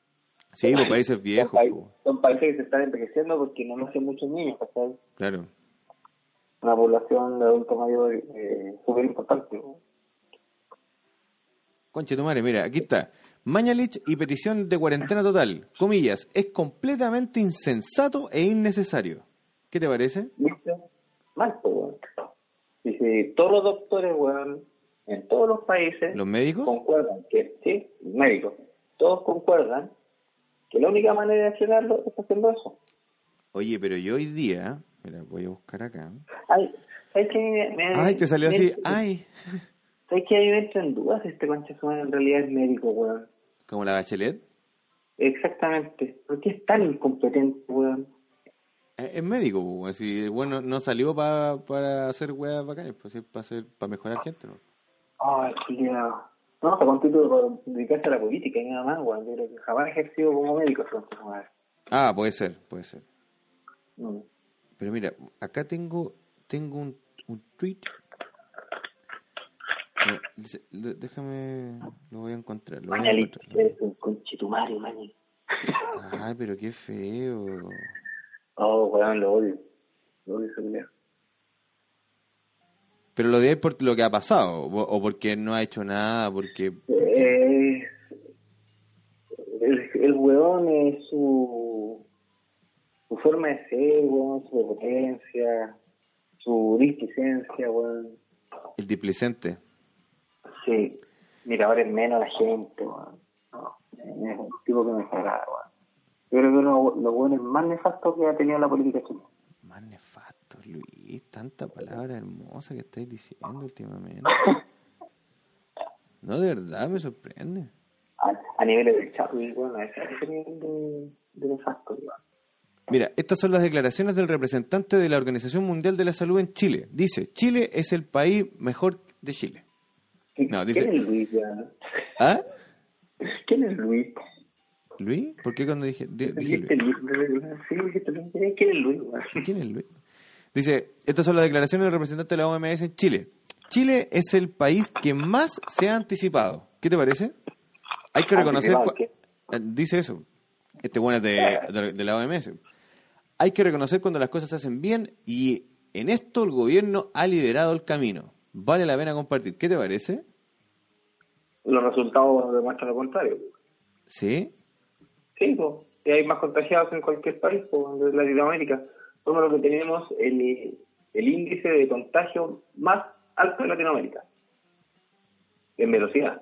S2: Sí, pues países viejos,
S3: son, paí-
S2: pues,
S3: son países que se están envejeciendo porque no nacen muchos niños, ¿cachai?
S2: claro.
S3: Una población de adultos mayores eh, súper importante. po.
S2: Conche tu madre, mira, aquí está. Mañalich y petición de cuarentena total. Comillas, es completamente insensato e innecesario. ¿Qué te parece?
S3: ¿Viste? Mal, weón. Dice, todos los doctores, weón, en todos los países
S2: ¿Los médicos?
S3: concuerdan que, sí, médicos, todos concuerdan que la única manera de frenarlo es haciendo eso.
S2: Oye, pero yo hoy día, mira, voy a buscar acá.
S3: Ay, ¿sabes qué? Me- me-
S2: Ay, te salió
S3: me-
S2: así. Ay,
S3: ¿Sabes qué? A mí me entra en dudas si este concha en realidad es médico, weón.
S2: como la bachelet.
S3: Exactamente. ¿Por qué es tan incompetente, weón?
S2: Eh, Es médico, pues, si bueno, no salió pa- para hacer weas bacanes, pues es para hacer, para mejorar gente, ¿no?
S3: Ay, culiao. No, está con título para dedicarse a la política y nada más, weón. Yo creo que jamás ejercido como médico, madre.
S2: Ah, puede ser, puede ser.
S3: Mm.
S2: Pero mira, acá tengo, tengo un, un tweet. Dice- déjame, lo voy a encontrar. Lo voy a encontrar,
S3: eres un conchetumario.
S2: Ay, pero qué feo.
S3: Oh, weón, lo odio. Lo odio.
S2: Pero lo de él por lo que ha pasado, o porque no ha hecho nada, porque...
S3: Eh, el, el weón es su, su forma de ser, weón, su prepotencia, su displicencia, weón.
S2: El displicente.
S3: Sí. Mira, ahora es menos la gente, weón. No, es un tipo que me desagrada, weón. Yo creo que uno de los weones más nefastos que ha tenido la política chilena.
S2: Tanta palabra hermosa que estáis diciendo últimamente. No, de verdad, me sorprende.
S3: A, a de ese nivel de, de nefasto, weón.
S2: Mira, estas son las declaraciones del representante de la Organización Mundial de la Salud en Chile. Dice, Chile es el país mejor de Chile. No, dice-
S3: ¿Quién es Luis, ya?
S2: ¿Ah?
S3: ¿Quién es Luis?
S2: ¿Luis? ¿Por qué cuando dije, di- dije Luis?
S3: ¿Quién es Luis?
S2: ¿Quién es Luis? Dice, estas son las declaraciones del representante de la OMS en Chile. Chile es el país que más se ha anticipado. ¿Qué te parece? Hay que reconocer... Eh, Dice eso. Este bueno es de, de- de la OMS. Hay que reconocer cuando las cosas se hacen bien y en esto el gobierno ha liderado el camino. Vale la pena compartir. ¿Qué te parece?
S3: Los resultados demuestran lo contrario.
S2: ¿Sí?
S3: Sí, pues. Y hay más contagiados en cualquier país, pues, de Latinoamérica. Somos los que tenemos el, el índice de contagio más alto de Latinoamérica. En velocidad.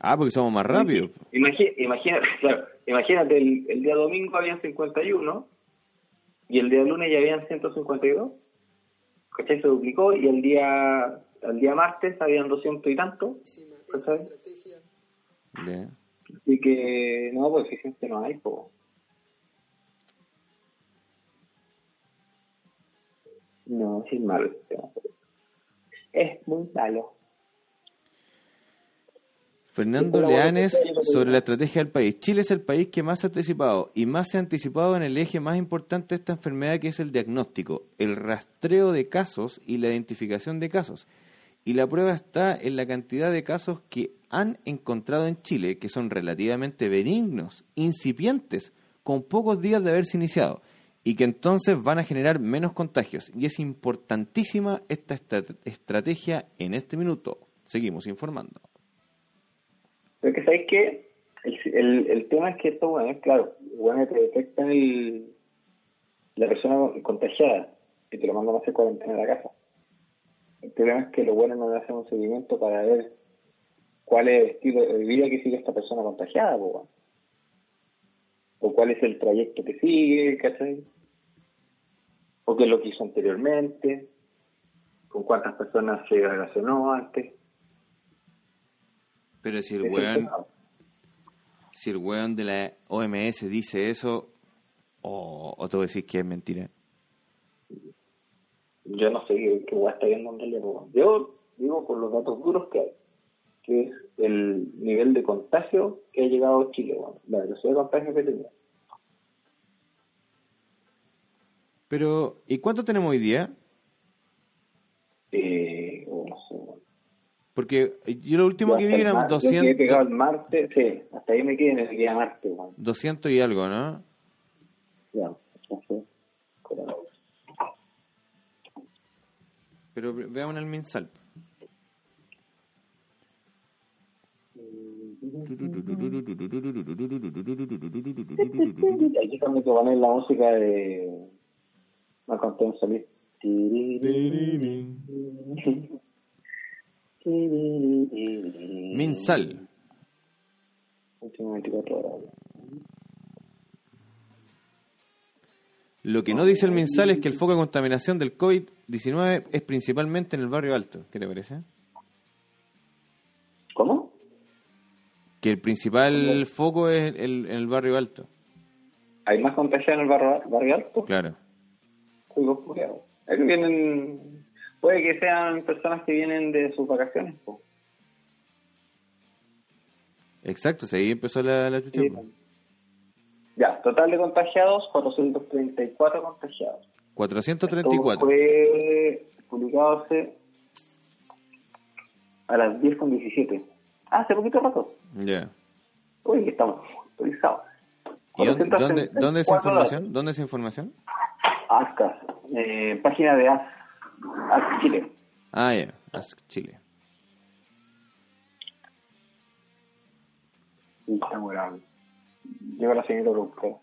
S2: Ah, porque somos más rápidos.
S3: Imagi- imagínate, claro, imagínate, el, el día domingo habían 51 y el día lunes ya habían 152. ¿Cachai? Se duplicó y el día el día martes habían 200 y tanto. ¿Cachai?
S2: Ya.
S3: Así que, no, pues eficiencia no hay, po. No, es malo el sistema. Es muy malo.
S2: Fernando Leanes sobre la estrategia del país. Chile es el país que más ha anticipado y más se ha anticipado en el eje más importante de esta enfermedad que es el diagnóstico, el rastreo de casos y la identificación de casos. Y la prueba está en la cantidad de casos que han encontrado en Chile, que son relativamente benignos, incipientes, con pocos días de haberse iniciado, y que entonces van a generar menos contagios. Y es importantísima esta estra- estrategia en este minuto. Seguimos informando.
S3: Pero que sabéis que el, el, tema es que estos bueno, claro, bueno, te detectan el, la persona contagiada y te lo mandan a hacer cuarentena en la casa. El problema es que lo bueno no le hacen un seguimiento para ver cuál es el estilo de vida que sigue esta persona contagiada, po, weón. O cuál es el trayecto que sigue, ¿cachai? O qué es lo que hizo anteriormente, con cuántas personas se relacionó antes.
S2: Pero si el weón, si el weón de la OMS dice eso, o, o tú decís que es mentira.
S3: Yo no sé qué, guay está viendo en realidad. Yo digo por los datos duros que hay. Que es el nivel de contagio que ha llegado a Chile, weón. La velocidad de contagio que tenía.
S2: Pero, ¿y cuánto tenemos hoy día?
S3: Eh, oh, sé, weón.
S2: Porque yo lo último
S3: Yo
S2: que vi
S3: el
S2: eran
S3: mar- yo quedé pegado
S2: 200,
S3: al Marte, sí, hasta ahí me quedé en el día Marte, weón.
S2: 200 y algo, ¿no?
S3: Ya. Pero-
S2: veamos el Minsal.
S3: Aquí también que poner la música de Marco Antonio Solís.
S2: Minsal.
S3: Último 24 horas.
S2: Lo que no dice el Minsal es que el foco de contaminación del COVID-19 es principalmente en el barrio alto. ¿Qué te parece? Que el principal foco es el, en el barrio alto.
S3: ¿Hay más contagiados en el barrio, barrio alto?
S2: Claro.
S3: Que vienen... Puede que sean personas que vienen de sus vacaciones. po.
S2: Exacto, ahí empezó la, la chucha.
S3: Sí. Ya, total de contagiados, 434 contagiados. Esto
S2: 434.
S3: fue publicado hace a las 10 con 17. Ah, hace poquito rato.
S2: Ya.
S3: Uy, estamos actualizados.
S2: ¿Y dónde, dónde, dónde es esa
S3: 434
S2: información? ¿Dónde es información?
S3: Ascas, eh, página de AS, AS Chile.
S2: Ah, ya, Ask Chile.
S3: Y estamos grabando. Llega la señora productora.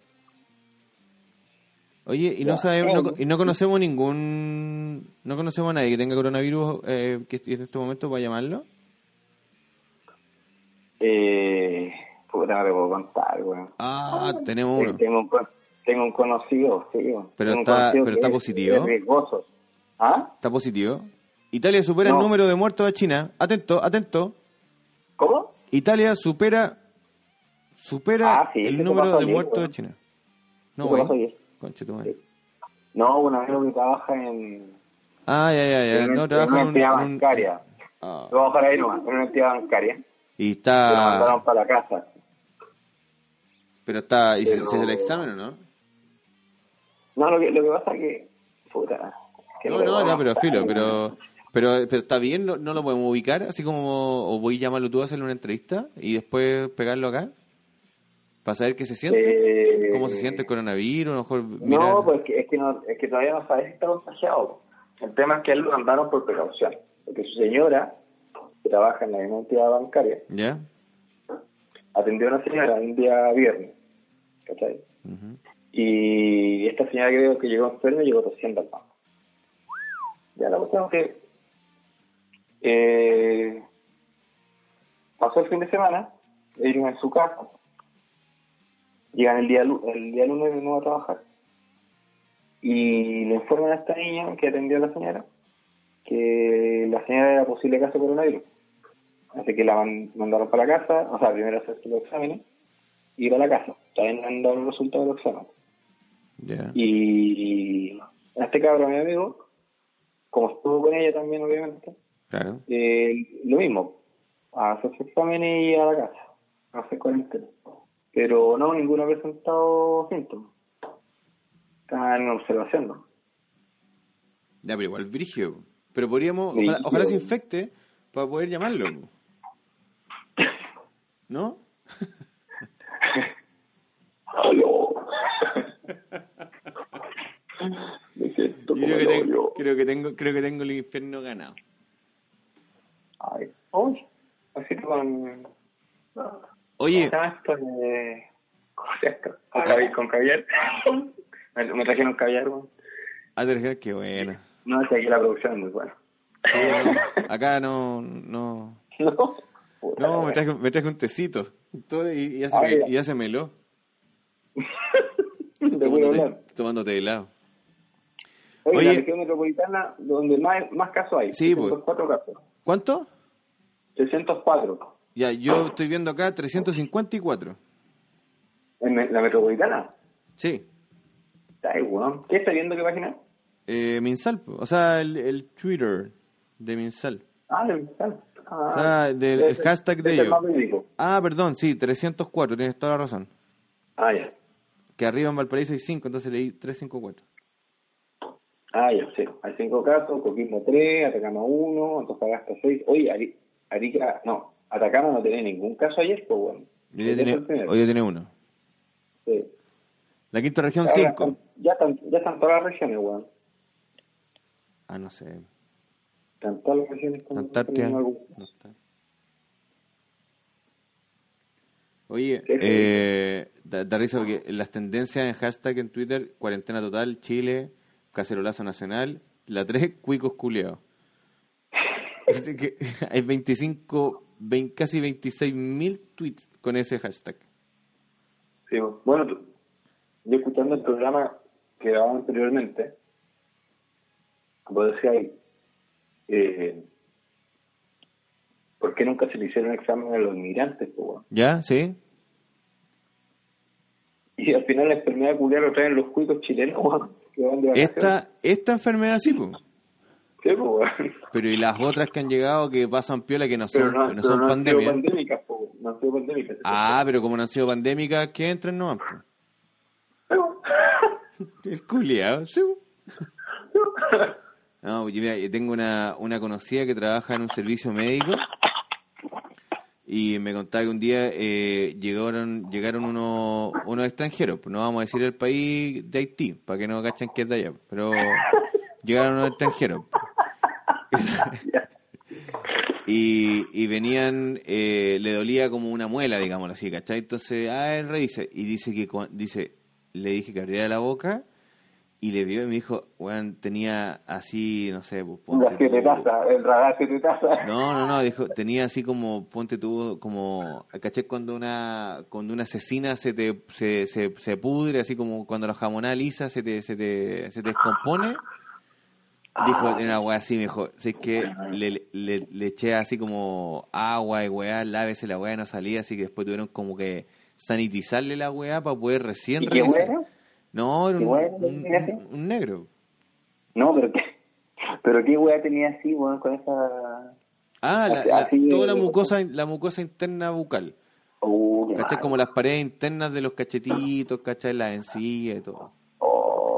S2: Oye, ¿y no, sabemos, no, y no conocemos ningún... No conocemos a nadie que tenga coronavirus eh, que en este momento para llamarlo?
S3: Eh, puta, no te puedo contar, weón.
S2: Ah, tenemos
S3: Eh,
S2: uno.
S3: tengo, un, con- tengo un conocido, sí. weón.
S2: Pero
S3: Tengo
S2: está- pero está
S3: es-
S2: positivo.
S3: Es riesgoso. ¿Ah?
S2: Está positivo. Italia supera el número de muertos a China. Atento, atento.
S3: ¿Cómo?
S2: Italia supera supera
S3: Ah, sí,
S2: el número de
S3: ayer,
S2: muertos de. China. No, güey. Conche tu madre.
S3: No, un amigo que trabaja en,
S2: Ah, ya, ya, ya.
S3: en
S2: No trabaja
S3: en una
S2: en un...
S3: entidad
S2: en un-
S3: bancaria.
S2: Ah.
S3: Lo vamos a dejar ahí nomás, en una entidad bancaria.
S2: Y
S3: Que lo mandaron
S2: está...
S3: para la casa.
S2: Pero está... ¿Y
S3: Pero-
S2: se hace el examen o no?
S3: No, lo que, lo que pasa es que... Puta. que
S2: No, no, no, pero filo, pero... Pero, pero está bien, no, no lo podemos ubicar, así como... O voy a llamarlo tú a hacerle una entrevista y después pegarlo acá. Para saber qué se siente.
S3: Eh,
S2: ¿Cómo se siente el coronavirus? A lo mejor mirar...
S3: No, pues que- es que, no, es que todavía no sabes si está contagiado. El tema es que él lo mandaron por precaución. Porque su señora, que trabaja en la misma entidad bancaria,
S2: ¿Ya?
S3: atendió a una señora un día viernes. ¿Cachai?
S2: Ujú.
S3: Y esta señora creo que llegó enferma y llegó tosiendo al banco. Ya la cuestión es que eh, pasó el fin de semana, ellos en su casa, llegan el día, el día lunes de nuevo a trabajar y le informan a esta niña que atendió a la señora que la señora era posible caso de coronavirus. Así que la man- mandaron para la casa, o sea, primero hacerse los exámenes y ir a la casa. Todavía no han dado los resultados de los exámenes.
S2: Ya.
S3: Y a este cabrón, mi amigo, como estuvo con ella también, obviamente,
S2: Claro.
S3: eh, lo mismo, a hacerse exámenes y a la casa, a hacer cuarentena. Pero no, ninguno ha presentado síntomas. Están en observación, ¿no?
S2: Ya, pero igual brigio. Pero podríamos, ojalá, ojalá se infecte para poder llamarlo. ¿No?
S3: ¡Aló! Me siento
S2: Yo creo que, tengo, creo que tengo, creo que tengo el infierno ganado.
S3: Ay, uy, así con...
S2: Oye,
S3: ¿Cómo se llama esto? ¿Cómo se llama esto? Con, cavi- con caviar. me, trajeron caviar, weón.
S2: Aterger, qué bueno.
S3: No, es que aquí la producción es muy buena.
S2: Sí, acá no, no,
S3: ¿No?
S2: Me traje, me traje un tecito. Y, y ya se
S3: Ah,
S2: y
S3: a
S2: Tomándote, tomándote helado.
S3: Oye,
S2: Oye.
S3: la región metropolitana, donde más, más casos hay.
S2: Sí, pues.
S3: 304 casos.
S2: ¿Cuánto?
S3: 304.
S2: Ya, yo estoy viendo acá 354.
S3: ¿En la metropolitana?
S2: Sí.
S3: Weón. ¿Qué está viendo qué página?
S2: Eh, Minsal, o sea, el, el Twitter de Minsal.
S3: Ah, de Minsal.
S2: O sea, del el hashtag de
S3: es el
S2: ellos. Ah, perdón, sí, 304, tienes toda la razón.
S3: Ah, ya.
S2: Que arriba en Valparaíso hay 5, entonces leí 354.
S3: Ah, ya, sí. Hay cinco casos, Coquimbo 3, Atacama 1, Antofagasta 6. Oye, Ari- Arica, no, Atacama no tenía ningún caso ayer, pues bueno.
S2: Hoy ya tiene, hoy ya tiene uno.
S3: Sí.
S2: La quinta región,
S3: Ahora
S2: 5.
S3: están- Ya están, ya están todas las regiones, weón.
S2: Ah, no sé.
S3: Todas las regiones con
S2: Antártida. No está. Oye, eh, da, da risa porque las tendencias en hashtag en Twitter, cuarentena total, Chile, cacerolazo nacional, la 3, cuicos culeados. Hay 25, 20 casi 26 mil tweets con ese hashtag.
S3: Sí, bueno, yo escuchando el programa que grababa anteriormente, vos decías, eh, ¿por qué nunca se le hicieron examen a los inmigrantes? pues?
S2: ¿Ya? ¿Sí?
S3: Y al final la enfermedad culiar lo traen los cuicos chilenos, weón, que van de vacaciones.
S2: Esta, esta enfermedad sí,
S3: pues,
S2: pero y las otras que han llegado que pasan piola que no son,
S3: no,
S2: no son
S3: no han sido
S2: pandemias.
S3: pandémicas, weón. no han sido pandémicas.
S2: Ah, pero como no han sido pandémicas, que entren nomás. po. El culiado, sí. No, mira, yo tengo una, una conocida que trabaja en un servicio médico y me contaba que un día eh, llegaron llegaron unos, unos extranjeros, pues no vamos a decir el país de Haití, para que no cachen que es de allá, pero llegaron unos extranjeros. y, y venían, eh, le dolía como una muela, digamos así, ¿cachai? Entonces, ah, él revisa y dice que, dice, le dije que abriera la boca y le vio y me dijo, weón, tenía así, no sé, pues, ponte
S3: Las siete
S2: tú-
S3: tazas, el radar siete tazas.
S2: no, no, no, dijo, tenía así como, ponte tú, como, ¿cachai? Cuando una, cuando una asesina se te, se, se, se pudre, así como cuando la jamonada lisa se te, se te, se te descompone. Dijo, en una weá así, me dijo, si es que le, le, le eché así como agua y weá, lávese la weá, no salía, así que después tuvieron como que sanitizarle la weá para poder recién
S3: ¿Y qué?
S2: No, era un,
S3: ¿Qué weá
S2: un- un- un negro.
S3: No, pero qué, pero qué weá tenía así, weón, con esa...
S2: Ah, la,
S3: Así-
S2: la-
S3: así-
S2: toda la mucosa, la mucosa interna bucal.
S3: Qué
S2: ¿Cachai? Como las paredes internas de los cachetitos, ¿cachai? Las encías y todo.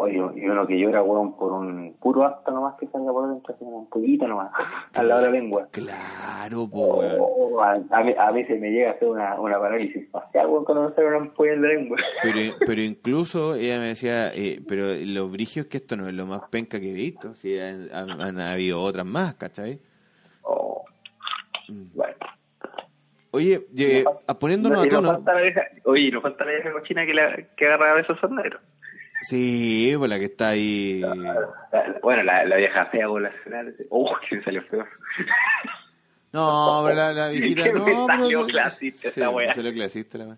S3: Oh, y, y uno que llora, weón, por un puro acto nomás que salga por dentro, así, un poquito nomás, al lado de la lengua.
S2: Claro, po, weón.
S3: Oh, a, a, a veces me llega a hacer una, una parálisis facial, weón, cuando me sale una ampolla en la lengua.
S2: Pero, pero incluso ella me decía, eh, pero lo brigio es que esto no es lo más penca que he visto. Sí, han, han- han habido otras más, ¿cachai?
S3: Oh,
S2: Mm.
S3: bueno.
S2: Oye, eh, a- poniéndonos
S3: No,
S2: a tono.
S3: falta la vieja, oye, y nos falta la vieja cochina que, la, que agarra a besos.
S2: Sí, pues la que está ahí.
S3: La- Bueno, la, la vieja fea, Oh, que me salió feo.
S2: No, pero la, la viejita no.
S3: me salió clasista
S2: me salió clasista la.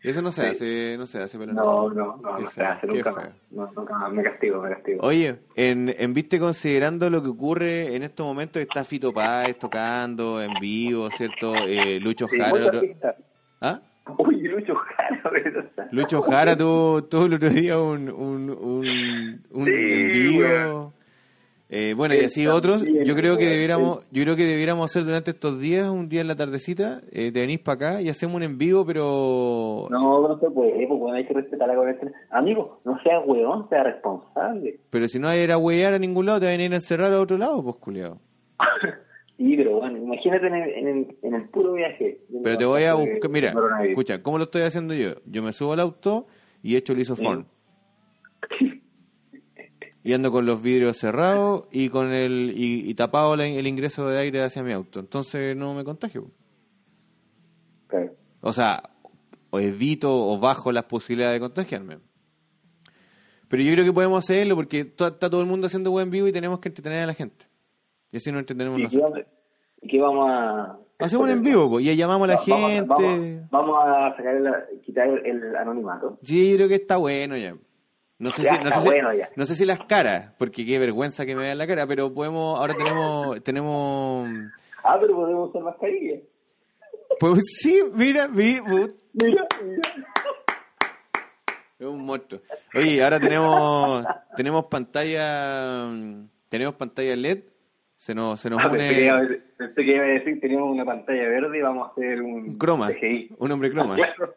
S2: Eso no se
S3: Sí.
S2: hace, no se hace, pero
S3: No, no, no,
S2: Qué
S3: no se hace nunca más. No, nunca. Me castigo, me castigo.
S2: Oye, en, en viste considerando lo que ocurre en estos momentos, está Fito Páez tocando en vivo, ¿cierto? Eh, Lucho
S3: Sí,
S2: Jara. otro-. ¿Ah?
S3: Uy, Lucho Jara.
S2: Lucho Jara tuvo, tuvo el otro día un, un, un, un
S3: Sí,
S2: en vivo.
S3: weón.
S2: Eh, bueno, y así otros. Yo creo que debiéramos, yo creo que debiéramos hacer durante estos días, un día en la tardecita, eh, te venís para acá y hacemos un en vivo, pero
S3: No, no se puede, porque hay que respetar la corrección. Amigo, no seas weón, sea responsable.
S2: pero si no hay a a huear a ningún lado, te van a ir a encerrar a otro lado, pues culiado.
S3: sí, pero bueno, imagínate en el, en el, en el puro viaje.
S2: Pero te voy a
S3: buscar
S2: mira, escucha, ¿cómo lo estoy haciendo yo? Yo me subo al auto y echo el isoform. Y ando con los vidrios cerrados y con el y, y tapado la- el ingreso de aire hacia mi auto. Entonces no me contagio.
S3: Claro.
S2: O sea, o evito o bajo las posibilidades de contagiarme. Pero yo creo que podemos hacerlo porque está todo el mundo haciendo buen vivo y tenemos que entretener a la gente. Y así nos entretenemos
S3: ¿Y qué,
S2: nosotros.
S3: ¿Y qué vamos a...?
S2: Hacemos un en vivo, pues, y llamamos a la
S3: Vamos-
S2: gente.
S3: Vamos, vamos a sacar el, quitar el, el anonimato.
S2: Sí, creo que está bueno ya. No sé,
S3: Ya
S2: si, no, sé si-
S3: bueno ya.
S2: no sé si las caras, porque qué vergüenza que me vean la cara, pero podemos, ahora tenemos, tenemos,
S3: Ah, pero podemos usar mascarilla.
S2: pues sí, mira, vi, put-
S3: Mira, mira.
S2: es un monstruo. Oye, ahora tenemos, tenemos pantalla, tenemos pantalla LED Se nos, se nos
S3: Ah, pensé, que a decir- pensé que iba a decir teníamos una pantalla verde y vamos a hacer un
S2: croma,
S3: CGI.
S2: un hombre croma.
S3: Claro.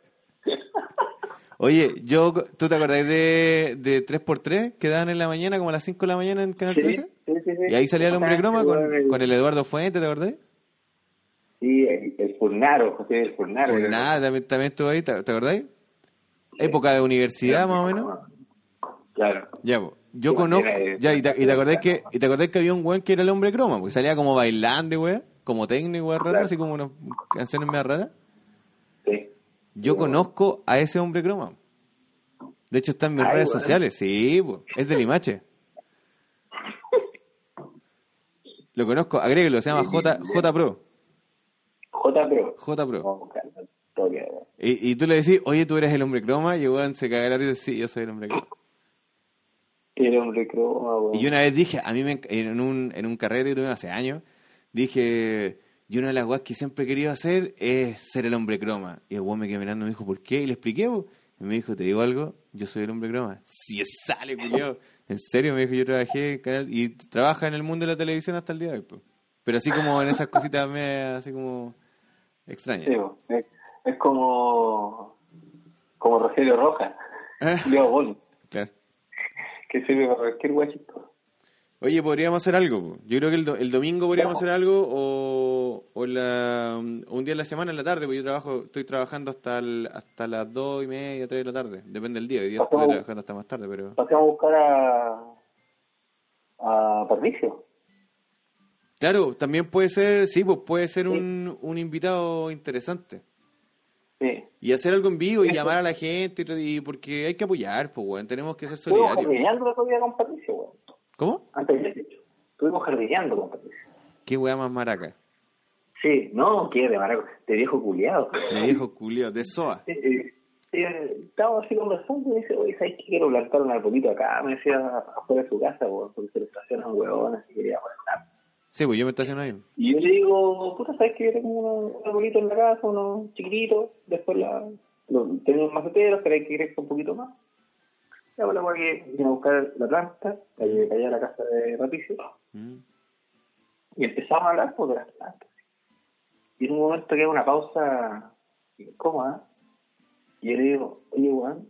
S2: Oye, yo, ¿tú te acordás de, de 3x3 que daban en la mañana, como a las 5 de la mañana en Canal
S3: Sí,
S2: 13?
S3: sí, sí, sí.
S2: Y ahí salía el hombre croma con,
S3: el-
S2: con el Eduardo Fuente, ¿te acordás?
S3: Sí, el, el Furnaro, José el Furnaro.
S2: Nada, también, también estuvo ahí, ¿te, te acordás? Época de universidad, más o menos.
S3: Claro.
S2: Ya. Yo conozco. Ya, y te, y te acordás que, y te acordás que había un weón que era el hombre croma, porque salía como bailando, weón, como técnico, weón, raro,
S3: Claro.
S2: así como unas canciones medio raras.
S3: Sí.
S2: Yo
S3: Sí,
S2: conozco a ese hombre croma. De hecho, está en mis
S3: Ay,
S2: redes sociales. Sí, po. es de Limache. Lo conozco, agréguelo, se llama J, J Pro.
S3: J Pro.
S2: J Pro. Y, y tú le decís, oye, tú eres el hombre croma, y weón se caga la risa y dice, sí, yo soy el hombre croma.
S3: El hombre croma, weón.
S2: Y yo una vez dije, a mí me, en, un, en un carrete que tuve hace años, dije, yo una de las weas que siempre he querido hacer es ser el hombre croma. Y el weón me quedó mirando y me dijo, ¿por qué? Y le expliqué, po. y me dijo, ¿te digo algo? Yo soy el hombre croma. Si sale, culiao. En serio, me dijo, yo trabajé en canal y trabaja en el mundo de la televisión hasta el día de hoy. po. Pero así como en esas cositas me así como extrañas.
S3: Sí, es, es como como Rogelio Rojas,
S2: Ah,
S3: Leo Boni,
S2: claro.
S3: Que sirve para cualquier guachito.
S2: Oye, podríamos hacer algo. Yo creo que el, do- el domingo podríamos hacer algo o, o la, o un día en la semana en la tarde, porque yo trabajo, estoy trabajando hasta el- hasta las dos y media, tres de la tarde. Depende del día. Hoy día estoy trabajando hasta más tarde, pero...
S3: Pasamos a buscar a a Patricio.
S2: Claro, también puede ser, sí, pues puede ser un, un invitado interesante.
S3: Sí.
S2: Y hacer algo en vivo y llamar a la gente, y porque hay que apoyar, pues, weón. Tenemos que ser
S3: Estuvimos
S2: solidarios.
S3: jardineando el otro día con Patricio, weón.
S2: ¿Cómo?
S3: Antes de hecho. Estuvimos jardineando con Patricio.
S2: Qué weá más maraca.
S3: Sí, no, ¿qué? De maraco, de viejo culiado.
S2: De viejo culio, de SOA.
S3: Sí, sí, Estábamos así conversando y me dice, oye, ¿sabes qué? Quiero plantar un arbolito acá. Me decía afuera de su casa, porque se lo estacionan huevones y quería plantar.
S2: Sí, pues yo me estaciono ahí.
S3: Y yo le digo, puta, ¿sabes que yo tengo unos un arbolito en la casa, unos chiquititos? Después la, lo, tengo unos maceteros, pero hay que crecer un poquito más. Ya, bueno, la que vine a buscar la planta, la llevé allá a la casa de Patricio,
S2: Mm.
S3: y empezamos a hablar pues, de las plantas. Y en un momento queda una pausa incómoda, y yo le digo, oye, weón,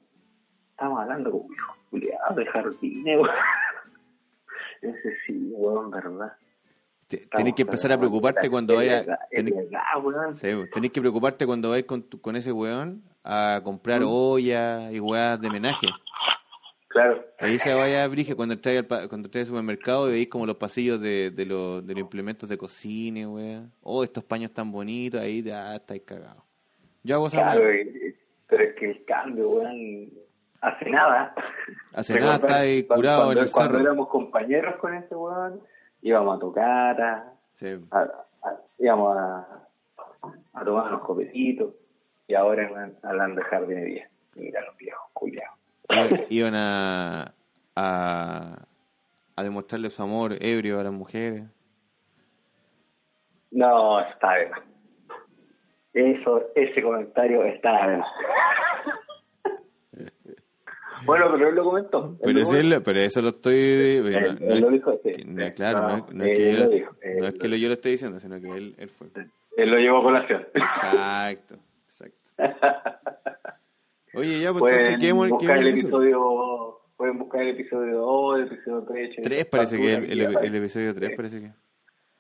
S3: estamos hablando como hijo culiado de jardines, weón. Dice, sí, weón, verdad.
S2: Te- Tenés que empezar a preocuparte cuando vaya. tenés-
S3: verdad, weón.
S2: Sí, pues, tenés que preocuparte cuando vais con, tu- con ese weón a comprar
S3: Mm.
S2: ollas y weas de menaje.
S3: Claro.
S2: Ahí se vaya a brige cuando entráis al, cuando entráis al supermercado y veis como los pasillos de, de, los, de los implementos de cocina, weón. Oh, estos paños tan bonitos, ahí ya estáis cagados. Yo hago esa
S3: Claro,
S2: wea.
S3: y- pero es que el cambio, weón, hace nada.
S2: Hace nada
S3: ¿Recuerdas
S2: está ahí
S3: cuando-
S2: en el
S3: cuando
S2: cerro.
S3: éramos compañeros con ese weón, íbamos a tocar, a,
S2: Sí.
S3: a- a- íbamos a, a tomar unos copetitos, y ahora weón, hablando de jardinería. Mira los viejos, culiados.
S2: Iba- Iban a, a, a demostrarle su amor ebrio a las mujeres.
S3: No, está más. Eso, ese comentario está más. Bueno, pero él lo comentó. Él
S2: Pero, ese es lo- pero eso lo estoy...
S3: Él-
S2: no
S3: él
S2: es-
S3: lo dijo, sí.
S2: no, claro, no, es- no es
S3: él
S2: que, yo,
S3: lo dijo,
S2: no
S3: él
S2: es que
S3: lo-
S2: lo- yo lo esté diciendo, sino que él, él fue.
S3: Él lo llevó a colación.
S2: Exacto, exacto. Oye, ya, pues
S3: Pueden
S2: entonces, ¿qué
S3: buscar el episodio, pueden buscar el episodio 2, el episodio 3.
S2: Tres parece que el, el, el episodio 3 parece que...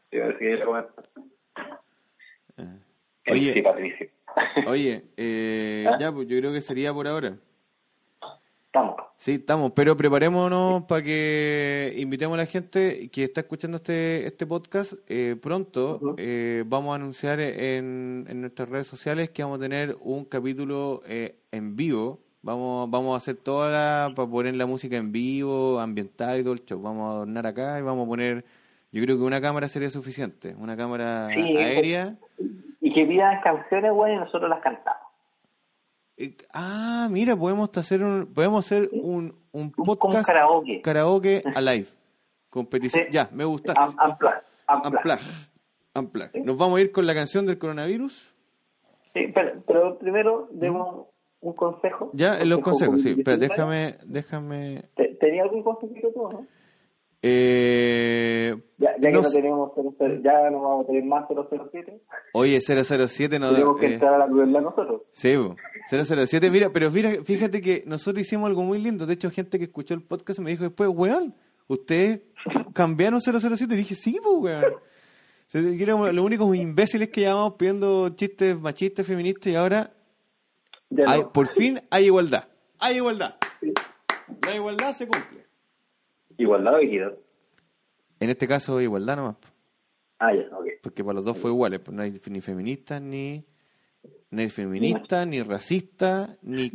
S3: Sí, parece que lo.
S2: Ah. Oye,
S3: sí, Patricio.
S2: oye, eh,
S3: ¿Ah?
S2: ya, pues yo creo que sería por ahora.
S3: Estamos.
S2: Sí, estamos, pero preparémonos para que invitemos a la gente que está escuchando este, este podcast. Eh, pronto eh, vamos a anunciar en, en nuestras redes sociales que vamos a tener un capítulo eh, en vivo. Vamos, vamos a hacer toda la, para poner la música en vivo, ambiental y todo el show. Vamos a adornar acá y vamos a poner, yo creo que una cámara sería suficiente, una cámara
S3: Sí,
S2: aérea.
S3: Y que pidan canciones, güey, y nosotros las cantamos.
S2: Eh, ah, mira, podemos hacer un, podemos hacer un, un podcast
S3: karaoke.
S2: karaoke a live. Competición.
S3: Sí.
S2: Ya, me gusta.
S3: Am- Unplugged, unplugged.
S2: Unplug. Unplug. Nos vamos a ir con la canción del coronavirus.
S3: Sí, pero, pero primero demos un consejo.
S2: Ya, los consejos, sí.
S3: Publicitario.
S2: déjame, déjame.
S3: ¿Te- ¿Tenía algún consejito tú, no?
S2: Eh,
S3: Ya, ya que
S2: No
S3: no,
S2: sé.
S3: tenemos 00, ya no vamos a tener más 007,
S2: Oye, 007 no
S3: tenemos que
S2: eh,
S3: entrar a la crueldad nosotros.
S2: Sí, po. 007, mira, pero mira, fíjate que nosotros hicimos algo muy lindo. De hecho, gente que escuchó el podcast me dijo después, weón, ¿ustedes cambiaron 007? Y dije, sí, pues, weón. Que éramos los únicos imbéciles que llamamos pidiendo chistes machistas, feministas, y ahora
S3: no.
S2: hay- por fin hay igualdad. Hay igualdad. La igualdad se cumple.
S3: Igualdad o equidad.
S2: En este caso, igualdad nomás.
S3: Ah, ya, ok.
S2: Porque para los dos fue pues no hay ni feministas, ni, ni feministas, ni racistas, ni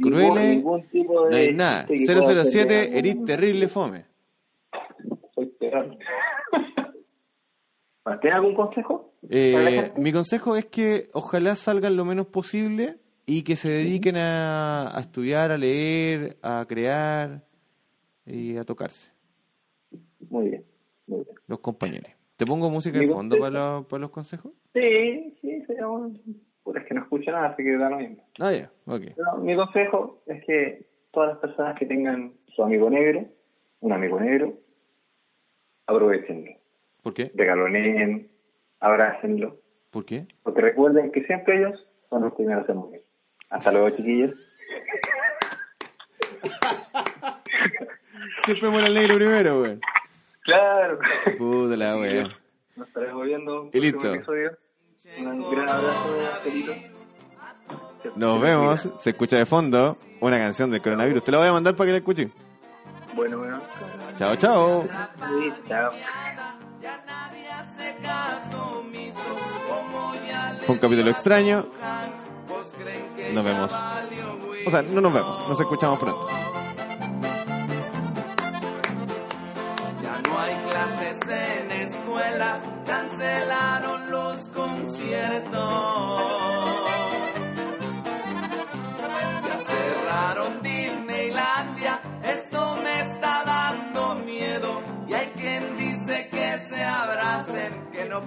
S3: ningún tipo de
S2: No hay nada.
S3: chiste que pueda
S2: 007,
S3: hacerle
S2: eres terrible fome.
S3: Soy peor. Bueno, ¿Tiene algún consejo?
S2: Eh, mi consejo es que ojalá salgan lo menos posible y que se dediquen a, a estudiar, a leer, a crear y a tocarse.
S3: Muy bien, muy bien.
S2: Los compañeros. ¿Te pongo música de fondo para, los- para los consejos?
S3: Sí, sí, sería bueno. Es que no escucho nada, así que da lo mismo.
S2: Ah, ya, ok.
S3: Pero mi consejo es que todas las personas que tengan su amigo negro, un amigo negro, aprovechenlo.
S2: ¿Por qué?
S3: Regaloneen, abrácenlo.
S2: ¿Por qué?
S3: Porque recuerden que siempre ellos son los primeros en morir. Hasta luego, chiquillos.
S2: Siempre muere el negro primero, güey.
S3: Claro.
S2: Puta la wea.
S3: Nos estaremos viendo.
S2: Y listo.
S3: Un gran abrazo, Felito.
S2: Nos vemos. Se escucha de fondo una canción del coronavirus. Te la voy a mandar para que la escuchen.
S3: Bueno, bueno.
S2: Chao, chao.
S3: Sí, chao.
S2: Fue un capítulo extraño.
S1: Hanks, ¿vos creen que
S2: Nos vemos. O sea, no nos vemos. Nos escuchamos pronto.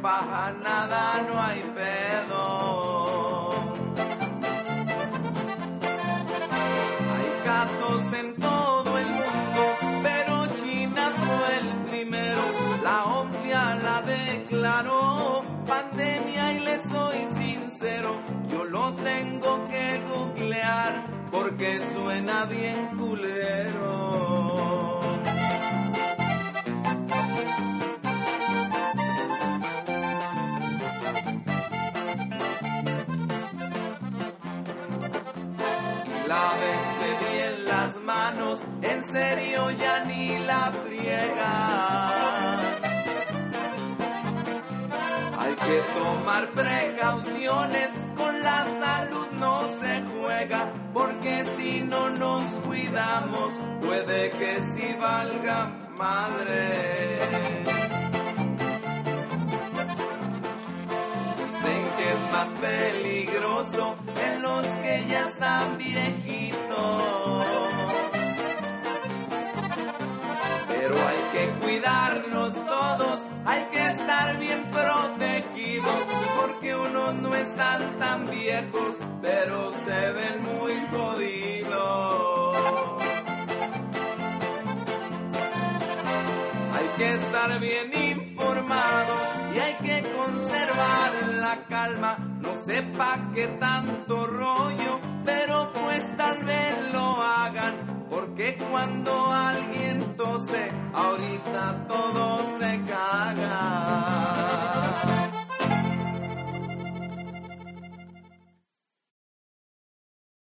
S1: Pasa nada, no hay pedo. Hay casos en todo el mundo, pero China fue el primero. La OMS ya la declaró pandemia y le soy sincero, yo lo tengo que googlear porque suena bien culero. La friegan. Hay que tomar precauciones, con la salud no se juega, porque si no nos cuidamos, puede que si valga madre. Dicen que es más peligroso en los que ya están viejitos. Protegidos, porque unos no están tan viejos, pero se ven muy jodidos. Hay que estar bien informados y hay que conservar la calma. No sepa qué tanto rollo, pero pues tal vez que cuando alguien tose, ahorita todo se caga.